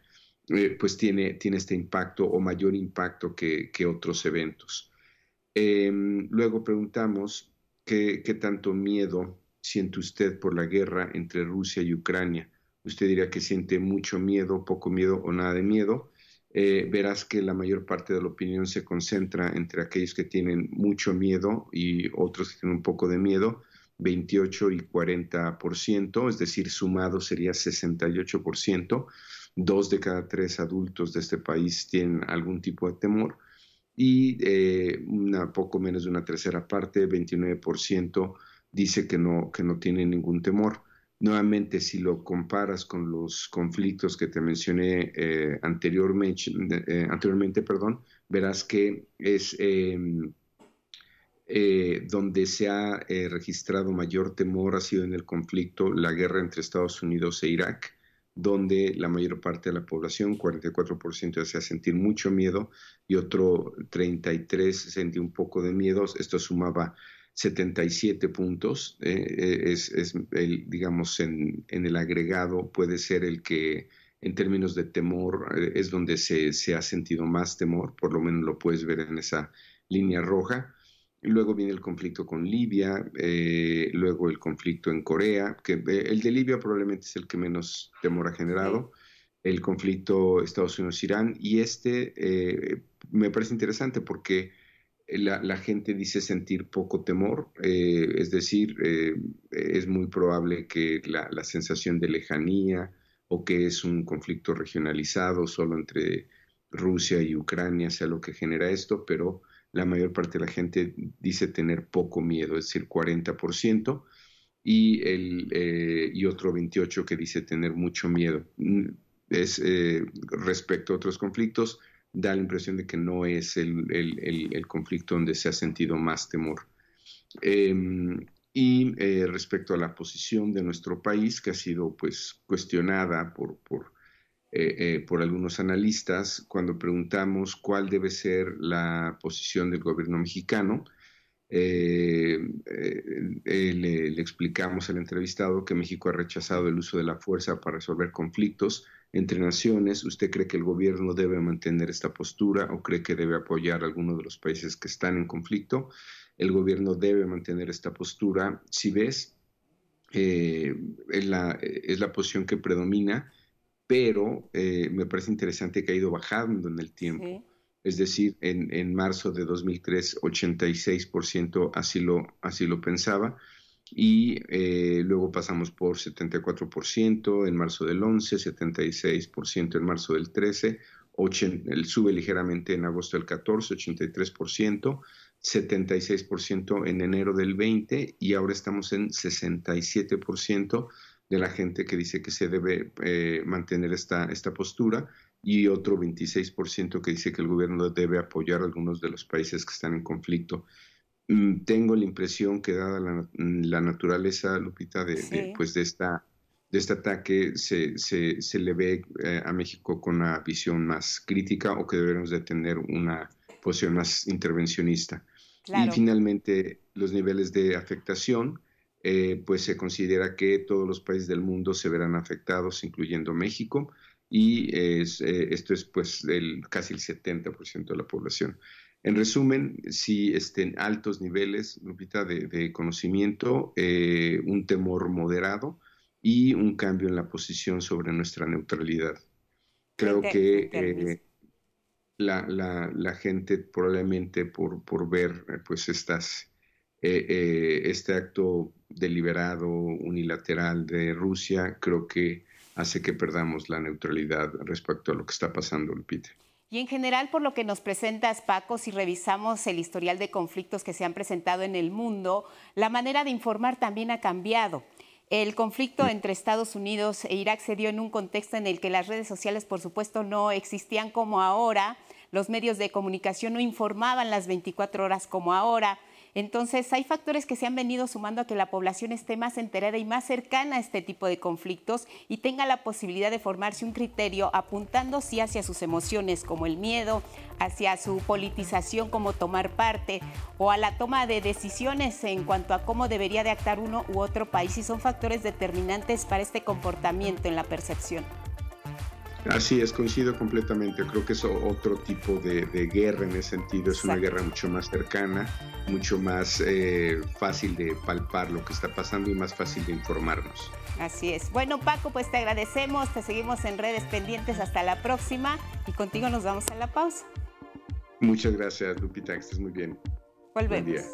[SPEAKER 38] eh, pues tiene, tiene este impacto o mayor impacto que, otros eventos. Em, luego preguntamos qué, tanto miedo siente usted por la guerra entre Rusia y Ucrania. Usted diría que siente mucho miedo, poco miedo o nada de miedo. Eh, verás que la mayor parte de la opinión se concentra entre aquellos que tienen mucho miedo y otros que tienen un poco de miedo, 28 y 40%, es decir, sumado sería 68%. Dos de cada tres adultos de este país tienen algún tipo de temor y eh, una poco menos de una tercera parte, 29%, dice que no, que no tiene ningún temor. Nuevamente, si lo comparas con los conflictos que te mencioné eh, anteriormente, eh, anteriormente perdón, verás que es em, donde se ha registrado mayor temor ha sido en el conflicto, la guerra entre Estados Unidos e Irak donde la mayor parte de la población, 44%, se hace sentir mucho miedo y otro 33% sentía un poco de miedo. Esto sumaba 77 puntos. Eh, eh, es, el, digamos, en, el agregado puede ser el que en términos de temor eh, es donde se, se ha sentido más temor, por lo menos lo puedes ver en esa línea roja. Luego viene el conflicto con Libia, eh, luego el conflicto en Corea, que eh, el de Libia probablemente es el que menos temor ha generado, el conflicto Estados Unidos-Irán, y este eh, me parece interesante porque la, gente dice sentir poco temor, es decir, es muy probable que la, la, sensación de lejanía o que es un conflicto regionalizado solo entre Rusia y Ucrania sea lo que genera esto, pero la mayor parte de la gente dice tener poco miedo, es decir, 40%, y, el, eh, y otro 28% que dice tener mucho miedo. Mm, es, eh, respecto a otros conflictos, da la impresión de que no es el, el, conflicto donde se ha sentido más temor. Em, y eh, respecto a la posición de nuestro país, que ha sido pues cuestionada por, por eh, eh, por algunos analistas cuando preguntamos cuál debe ser la posición del gobierno mexicano. Eh, le, explicamos al entrevistado que México ha rechazado el uso de la fuerza para resolver conflictos entre naciones. ¿Usted cree que el gobierno debe mantener esta postura o cree que debe apoyar a alguno de los países que están en conflicto? El gobierno debe mantener esta postura. Si ves, es, la, es la posición que predomina pero eh, me parece interesante que ha ido bajando en el tiempo. Es decir, en, en, marzo de 2003, 86% así lo, así lo pensaba, y eh, luego pasamos por 74% en marzo del 11, 76% en marzo del 13, el sube ligeramente en agosto del 14, 83%, 76% en enero del 20 y ahora estamos en 67% de la gente que dice que se debe eh, mantener esta, esta postura y otro 26% que dice que el gobierno debe apoyar a algunos de los países que están en conflicto. Mm, tengo la impresión que dada la, naturaleza, Lupita, de, pues de, esta, de este ataque, se, se, se le ve eh, a México con una visión más crítica o que debemos de tener una posición más intervencionista. Y finalmente, los niveles de afectación eh, pues se considera que todos los países del mundo se verán afectados, incluyendo México, y eh, esto es pues el, casi el 70% de la población. En resumen, si estén altos niveles, Lupita, de, conocimiento, eh, un temor moderado y un cambio en la posición sobre nuestra neutralidad. Creo que la, la, la, gente probablemente por, por ver pues estas eh, eh, este acto deliberado, unilateral de Rusia, creo que hace que perdamos la neutralidad respecto a lo que está pasando, Lupita.
[SPEAKER 2] Y en general, por lo que nos presentas, Paco, si revisamos el historial de conflictos que se han presentado en el mundo, la manera de informar también ha cambiado. El conflicto entre Estados Unidos e Irak se dio en un contexto en el que las redes sociales, por supuesto, no existían como ahora, los medios de comunicación no informaban las 24 horas como ahora, entonces, hay factores que se han venido sumando a que la población esté más enterada y más cercana a este tipo de conflictos y tenga la posibilidad de formarse un criterio apuntando sí hacia sus emociones, como el miedo, hacia su politización, como tomar parte, o a la toma de decisiones en cuanto a cómo debería de actuar uno u otro país y son factores determinantes para este comportamiento en la percepción.
[SPEAKER 38] Así es, coincido completamente. Creo que es otro tipo de, guerra en ese sentido. Es una guerra mucho más cercana, mucho más eh, fácil de palpar lo que está pasando y más fácil de informarnos.
[SPEAKER 2] Así es. Bueno, Paco, pues te agradecemos, te seguimos en redes pendientes hasta la próxima y contigo nos vamos a la pausa.
[SPEAKER 38] Muchas gracias, Lupita, que estés muy bien.
[SPEAKER 2] Volvemos.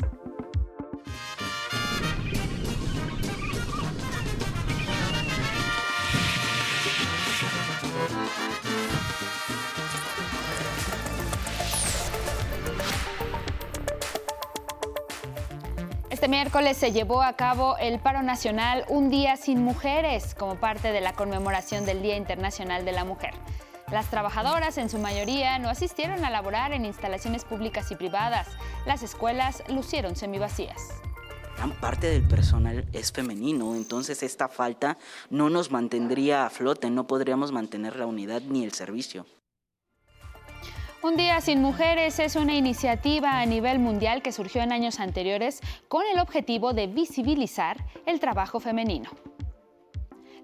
[SPEAKER 3] Este miércoles se llevó a cabo el paro nacional Un Día Sin Mujeres como parte de la conmemoración del Día Internacional de la Mujer. Las trabajadoras, en su mayoría, no asistieron a laborar en instalaciones públicas y privadas. Las escuelas lucieron semivacías.
[SPEAKER 39] Gran parte del personal es femenino, entonces esta falta no nos mantendría a flote, no podríamos mantener la unidad ni el servicio.
[SPEAKER 3] Un día sin mujeres es una iniciativa a nivel mundial que surgió en años anteriores con el objetivo de visibilizar el trabajo femenino.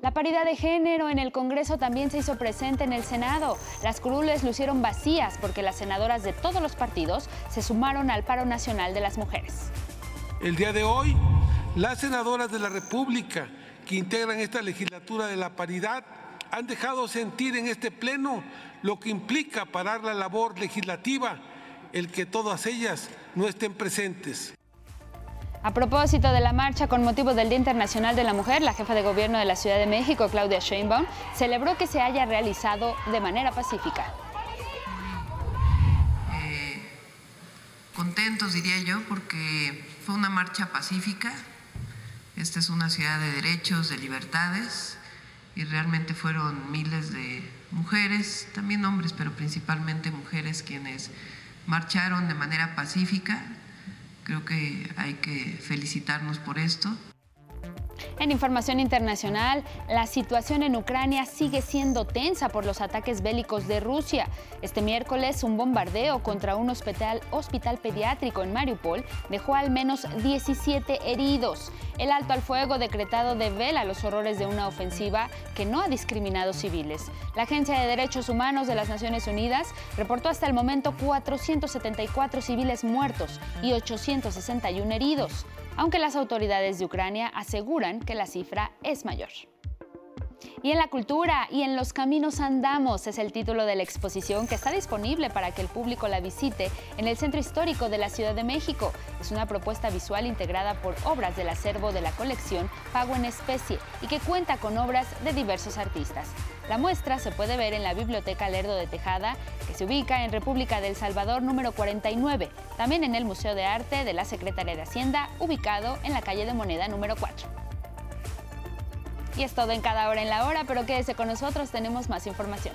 [SPEAKER 3] La paridad de género en el Congreso también se hizo presente en el Senado. Las curules lucieron vacías porque las senadoras de todos los partidos se sumaron al paro nacional de las mujeres.
[SPEAKER 40] El día de hoy, las senadoras de la República que integran esta legislatura de la paridad han dejado sentir en este pleno lo que implica parar la labor legislativa, el que todas ellas no estén presentes.
[SPEAKER 3] A propósito de la marcha con motivo del Día Internacional de la Mujer, la jefa de gobierno de la Ciudad de México, Claudia Sheinbaum, celebró que se haya realizado de manera pacífica.
[SPEAKER 41] Eh, contentos, diría yo, porque fue una marcha pacífica. Esta es una ciudad de derechos, de libertades, y realmente fueron miles de mujeres, también hombres, pero principalmente mujeres quienes marcharon de manera pacífica. Creo que hay que felicitarnos por esto.
[SPEAKER 3] En información internacional, la situación en Ucrania sigue siendo tensa por los ataques bélicos de Rusia. Este miércoles, un bombardeo contra un hospital, hospital pediátrico en Mariupol dejó al menos 17 heridos. El alto al fuego decretado devela los horrores de una ofensiva que no ha discriminado civiles. La Agencia de Derechos Humanos de las Naciones Unidas reportó hasta el momento 474 civiles muertos y 861 heridos aunque las autoridades de Ucrania aseguran que la cifra es mayor. Y en la cultura y en los caminos andamos es el título de la exposición que está disponible para que el público la visite en el Centro Histórico de la Ciudad de México. Es una propuesta visual integrada por obras del acervo de la colección Pago en Especie y que cuenta con obras de diversos artistas. La muestra se puede ver en la Biblioteca Lerdo de Tejada, que se ubica en República del Salvador número 49, también en el Museo de Arte de la Secretaría de Hacienda, ubicado en la calle de Moneda número 4. Y es todo en cada hora en la hora, pero quédese con nosotros, tenemos más información.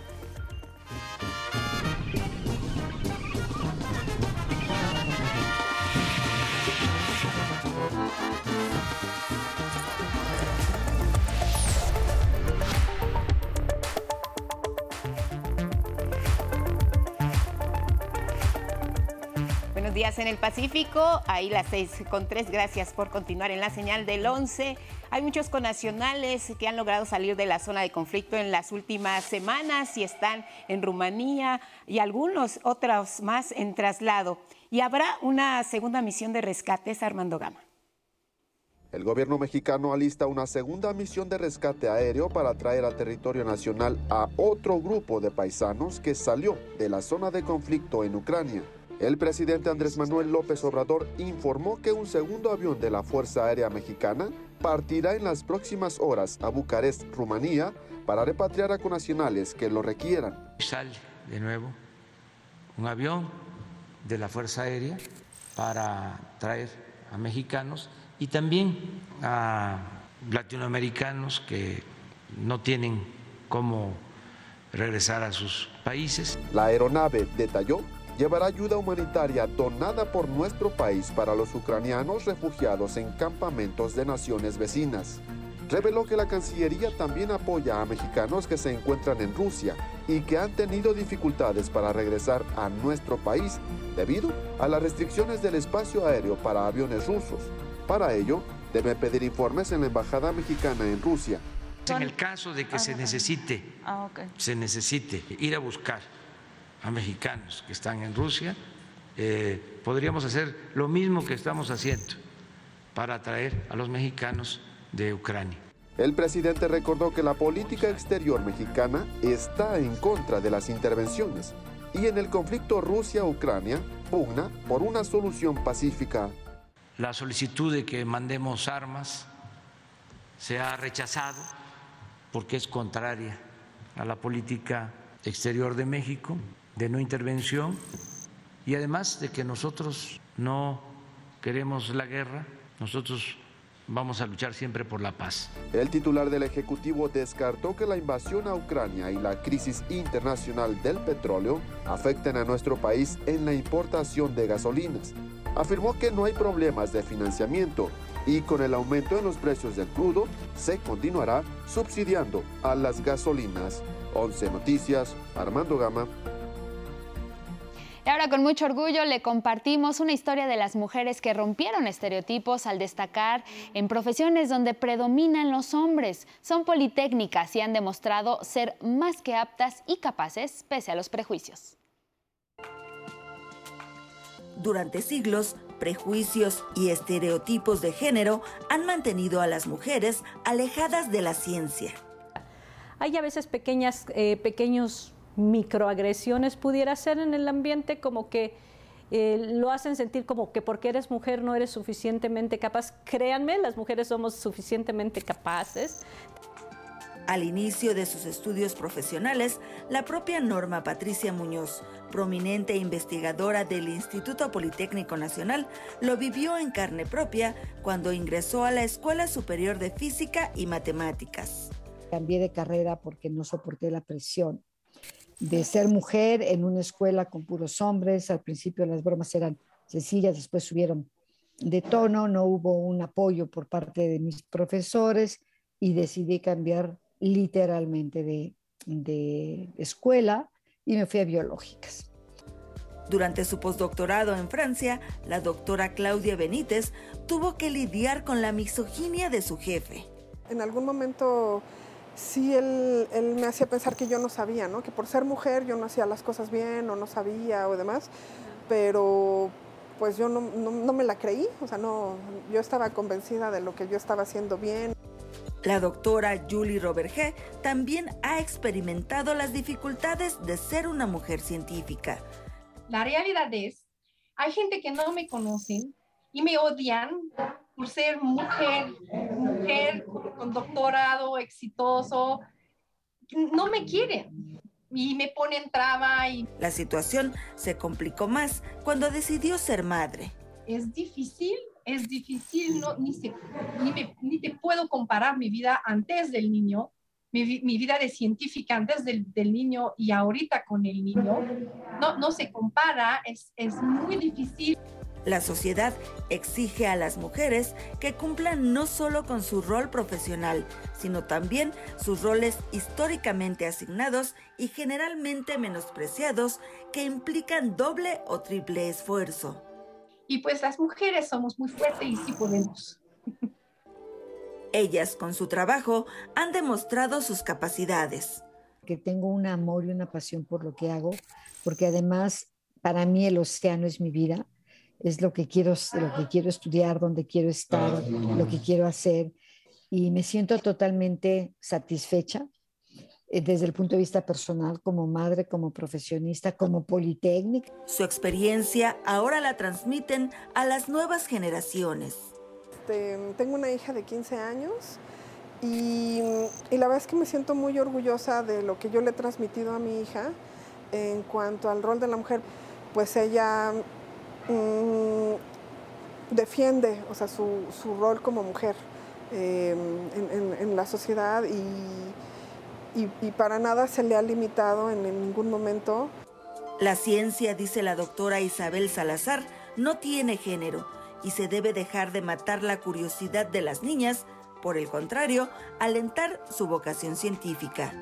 [SPEAKER 2] En el Pacífico, ahí las seis con tres. Gracias por continuar en la señal del 11. Hay muchos conacionales que han logrado salir de la zona de conflicto en las últimas semanas y están en Rumanía y algunos otros más en traslado. Y habrá una segunda misión de rescate, Armando Gama.
[SPEAKER 18] El gobierno mexicano alista una segunda misión de rescate aéreo para traer al territorio nacional a otro grupo de paisanos que salió de la zona de conflicto en Ucrania. El presidente Andrés Manuel López Obrador informó que un segundo avión de la Fuerza Aérea Mexicana partirá en las próximas horas a Bucarest, Rumanía, para repatriar a conacionales que lo requieran.
[SPEAKER 42] Sale de nuevo un avión de la Fuerza Aérea para traer a mexicanos y también a latinoamericanos que no tienen cómo regresar a sus países.
[SPEAKER 18] La aeronave detalló llevará ayuda humanitaria donada por nuestro país para los ucranianos refugiados en campamentos de naciones vecinas. Reveló que la Cancillería también apoya a mexicanos que se encuentran en Rusia y que han tenido dificultades para regresar a nuestro país debido a las restricciones del espacio aéreo para aviones rusos. Para ello, debe pedir informes en la Embajada Mexicana en Rusia.
[SPEAKER 42] En el caso de que se necesite,
[SPEAKER 3] Ah,
[SPEAKER 42] se necesite ir a buscar a mexicanos que están en Rusia, eh, podríamos hacer lo mismo que estamos haciendo para atraer a los mexicanos de Ucrania.
[SPEAKER 18] El presidente recordó que la política exterior mexicana está en contra de las intervenciones y en el conflicto Rusia-Ucrania pugna por una solución pacífica.
[SPEAKER 42] La solicitud de que mandemos armas se ha rechazado porque es contraria a la política exterior de México de no intervención y además de que nosotros no queremos la guerra, nosotros vamos a luchar siempre por la paz.
[SPEAKER 18] El titular del Ejecutivo descartó que la invasión a Ucrania y la crisis internacional del petróleo afecten a nuestro país en la importación de gasolinas. Afirmó que no hay problemas de financiamiento y con el aumento en los precios del crudo se continuará subsidiando a las gasolinas. 11 Noticias, Armando Gama.
[SPEAKER 3] Y ahora con mucho orgullo le compartimos una historia de las mujeres que rompieron estereotipos al destacar en profesiones donde predominan los hombres. Son politécnicas y han demostrado ser más que aptas y capaces pese a los prejuicios.
[SPEAKER 43] Durante siglos, prejuicios y estereotipos de género han mantenido a las mujeres alejadas de la ciencia.
[SPEAKER 44] Hay a veces pequeñas, eh, pequeños microagresiones pudiera ser en el ambiente, como que eh, lo hacen sentir como que porque eres mujer no eres suficientemente capaz. Créanme, las mujeres somos suficientemente capaces.
[SPEAKER 43] Al inicio de sus estudios profesionales, la propia Norma Patricia Muñoz, prominente investigadora del Instituto Politécnico Nacional, lo vivió en carne propia cuando ingresó a la Escuela Superior de Física y Matemáticas.
[SPEAKER 45] Cambié de carrera porque no soporté la presión de ser mujer en una escuela con puros hombres. Al principio las bromas eran sencillas, después subieron de tono, no hubo un apoyo por parte de mis profesores y decidí cambiar literalmente de, de escuela y me fui a biológicas.
[SPEAKER 43] Durante su postdoctorado en Francia, la doctora Claudia Benítez tuvo que lidiar con la misoginia de su jefe.
[SPEAKER 46] En algún momento sí él, él, me hacía pensar que yo no sabía, ¿no? que por ser mujer yo no hacía las cosas bien o no sabía o demás, pero pues yo no, no, no me la creí, o sea, no, yo estaba convencida de lo que yo estaba haciendo bien.
[SPEAKER 43] La doctora Julie Roberge también ha experimentado las dificultades de ser una mujer científica.
[SPEAKER 47] La realidad es, hay gente que no me conocen y me odian por ser mujer, mujer con doctorado exitoso. No me quieren y me ponen traba y...
[SPEAKER 43] La situación se complicó más cuando decidió ser madre.
[SPEAKER 47] Es difícil es difícil, no, ni, se, ni, me, ni, te puedo comparar mi vida antes del niño, mi, mi vida de científica antes del, del, niño y ahorita con el niño. No, no se compara, es, es muy difícil.
[SPEAKER 43] La sociedad exige a las mujeres que cumplan no solo con su rol profesional, sino también sus roles históricamente asignados y generalmente menospreciados que implican doble o triple esfuerzo.
[SPEAKER 47] Y pues las mujeres somos muy fuertes y sí podemos.
[SPEAKER 43] Ellas, con su trabajo, han demostrado sus capacidades.
[SPEAKER 45] Que tengo un amor y una pasión por lo que hago, porque además para mí el océano es mi vida, es lo que quiero, lo que quiero estudiar, donde quiero estar, lo que quiero hacer, y me siento totalmente satisfecha eh, desde el punto de vista personal, como madre, como profesionista, como politécnica.
[SPEAKER 43] Su experiencia ahora la transmiten a las nuevas generaciones.
[SPEAKER 46] Este, tengo una hija de 15 años y, y, la verdad es que me siento muy orgullosa de lo que yo le he transmitido a mi hija en cuanto al rol de la mujer. Pues ella mmm, defiende o sea, su, su, rol como mujer eh, en, en, en, la sociedad y, y, y, para nada se le ha limitado en, en ningún momento.
[SPEAKER 43] La ciencia, dice la doctora Isabel Salazar, no tiene género y se debe dejar de matar la curiosidad de las niñas, por el contrario, alentar su vocación científica.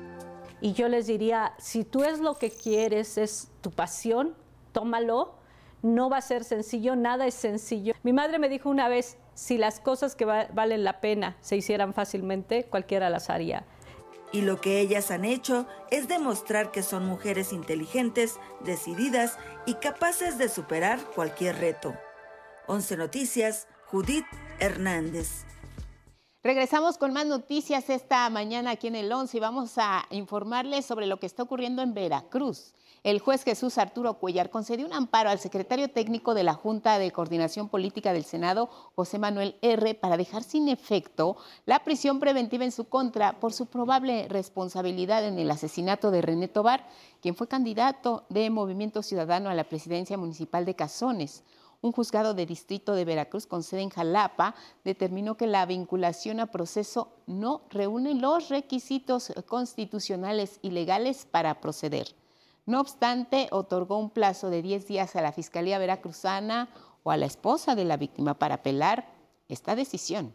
[SPEAKER 44] Y yo les diría, si tú es lo que quieres, es tu pasión, tómalo. No va a ser sencillo, nada es sencillo. Mi madre me dijo una vez, si las cosas que va valen la pena se hicieran fácilmente, cualquiera las haría.
[SPEAKER 43] Y lo que ellas han hecho es demostrar que son mujeres inteligentes, decididas y capaces de superar cualquier reto. 11 Noticias, Judith Hernández.
[SPEAKER 2] Regresamos con más noticias esta mañana aquí en el 11 y vamos a informarles sobre lo que está ocurriendo en Veracruz. El juez Jesús Arturo Cuellar concedió un amparo al secretario técnico de la Junta de Coordinación Política del Senado, José Manuel R., para dejar sin efecto la prisión preventiva en su contra por su probable responsabilidad en el asesinato de René Tobar, quien fue candidato de Movimiento Ciudadano a la presidencia municipal de Cazones. Un juzgado de distrito de Veracruz con sede en Jalapa determinó que la vinculación a proceso no reúne los requisitos constitucionales y legales para proceder. No obstante, otorgó un plazo de 10 días a la Fiscalía Veracruzana o a la esposa de la víctima para apelar esta decisión.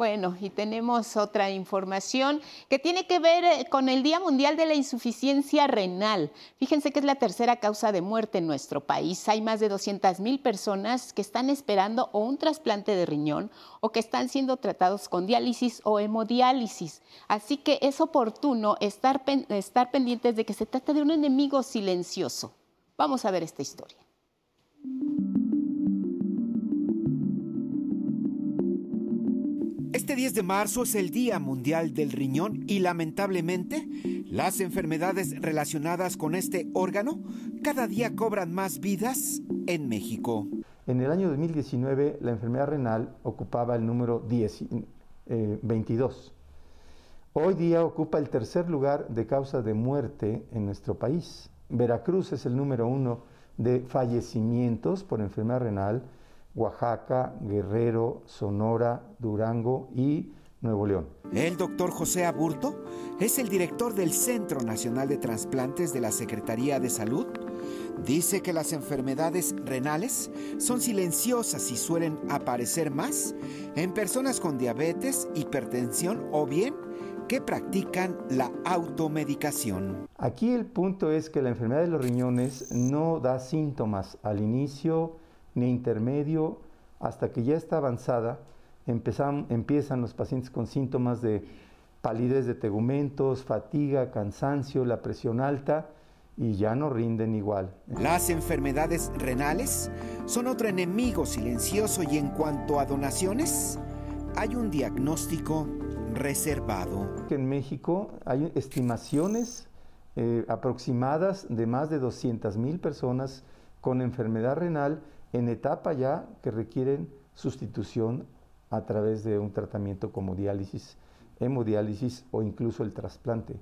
[SPEAKER 2] Bueno, y tenemos otra información que tiene que ver eh, con el Día Mundial de la Insuficiencia Renal. Fíjense que es la tercera causa de muerte en nuestro país. Hay más de 200 mil personas que están esperando o un trasplante de riñón o que están siendo tratados con diálisis o hemodiálisis. Así que es oportuno estar, estar pendientes de que se trata de un enemigo silencioso. Vamos a ver esta historia.
[SPEAKER 48] Este 10 de marzo es el Día Mundial del Riñón y lamentablemente las enfermedades relacionadas con este órgano cada día cobran más vidas en México.
[SPEAKER 49] En el año 2019 la enfermedad renal ocupaba el número 10, eh, 22. Hoy día ocupa el tercer lugar de causa de muerte en nuestro país. Veracruz es el número uno de fallecimientos por enfermedad renal Oaxaca, Guerrero, Sonora, Durango y Nuevo León.
[SPEAKER 48] El doctor José Aburto es el director del Centro Nacional de Trasplantes de la Secretaría de Salud. Dice que las enfermedades renales son silenciosas y suelen aparecer más en personas con diabetes, hipertensión o bien que practican la automedicación.
[SPEAKER 49] Aquí el punto es que la enfermedad de los riñones no da síntomas al inicio, ni intermedio, hasta que ya está avanzada, empiezan, empiezan los pacientes con síntomas de palidez de tegumentos, fatiga, cansancio, la presión alta y ya no rinden igual.
[SPEAKER 48] Las enfermedades renales son otro enemigo silencioso y en cuanto a donaciones, hay un diagnóstico reservado.
[SPEAKER 49] En México hay estimaciones eh, aproximadas de más de 200 mil personas con enfermedad renal en etapa ya que requieren sustitución a través de un tratamiento como diálisis, hemodiálisis o incluso el trasplante.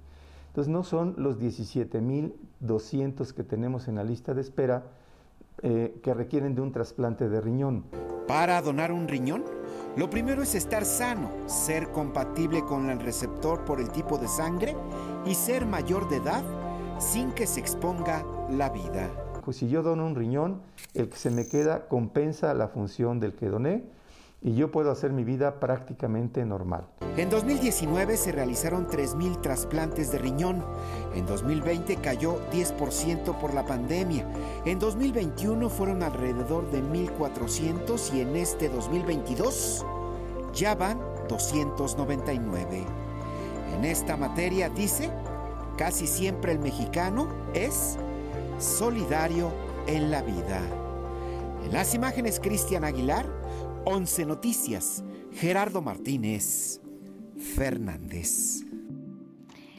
[SPEAKER 49] Entonces no son los 17.200 que tenemos en la lista de espera eh, que requieren de un trasplante de riñón.
[SPEAKER 48] Para donar un riñón, lo primero es estar sano, ser compatible con el receptor por el tipo de sangre y ser mayor de edad sin que se exponga la vida
[SPEAKER 49] pues si yo dono un riñón, el que se me queda compensa la función del que doné y yo puedo hacer mi vida prácticamente normal.
[SPEAKER 48] En 2019 se realizaron 3.000 trasplantes de riñón. En 2020 cayó 10% por la pandemia. En 2021 fueron alrededor de 1.400 y en este 2022 ya van 299. En esta materia dice, casi siempre el mexicano es solidario en la vida. En las imágenes Cristian Aguilar, 11 Noticias, Gerardo Martínez Fernández.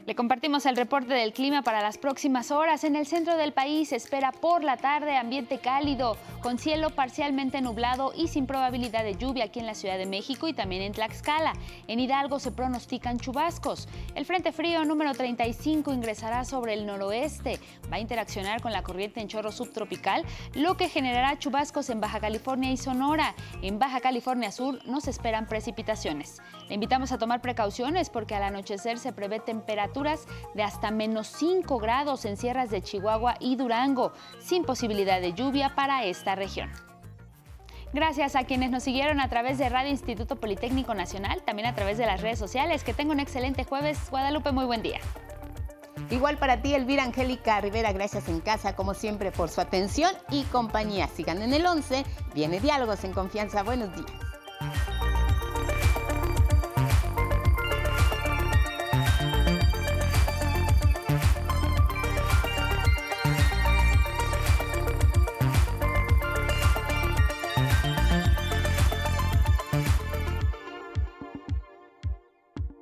[SPEAKER 3] Le compartimos el reporte del clima para las próximas horas. En el centro del país espera por la tarde ambiente cálido, con cielo parcialmente nublado y sin probabilidad de lluvia aquí en la Ciudad de México y también en Tlaxcala. En Hidalgo se pronostican chubascos. El Frente Frío número 35 ingresará sobre el noroeste. Va a interaccionar con la corriente en chorro subtropical, lo que generará chubascos en Baja California y Sonora. En Baja California Sur no se esperan precipitaciones. Le invitamos a tomar precauciones porque al anochecer se prevé temperatura de hasta menos 5 grados en sierras de Chihuahua y Durango, sin posibilidad de lluvia para esta región. Gracias a quienes nos siguieron a través de Radio Instituto Politécnico Nacional, también a través de las redes sociales. Que tenga un excelente jueves. Guadalupe, muy buen día.
[SPEAKER 2] Igual para ti, Elvira Angélica Rivera, gracias en casa, como siempre, por su atención y compañía. Sigan en el 11, viene Diálogos en Confianza. Buenos días.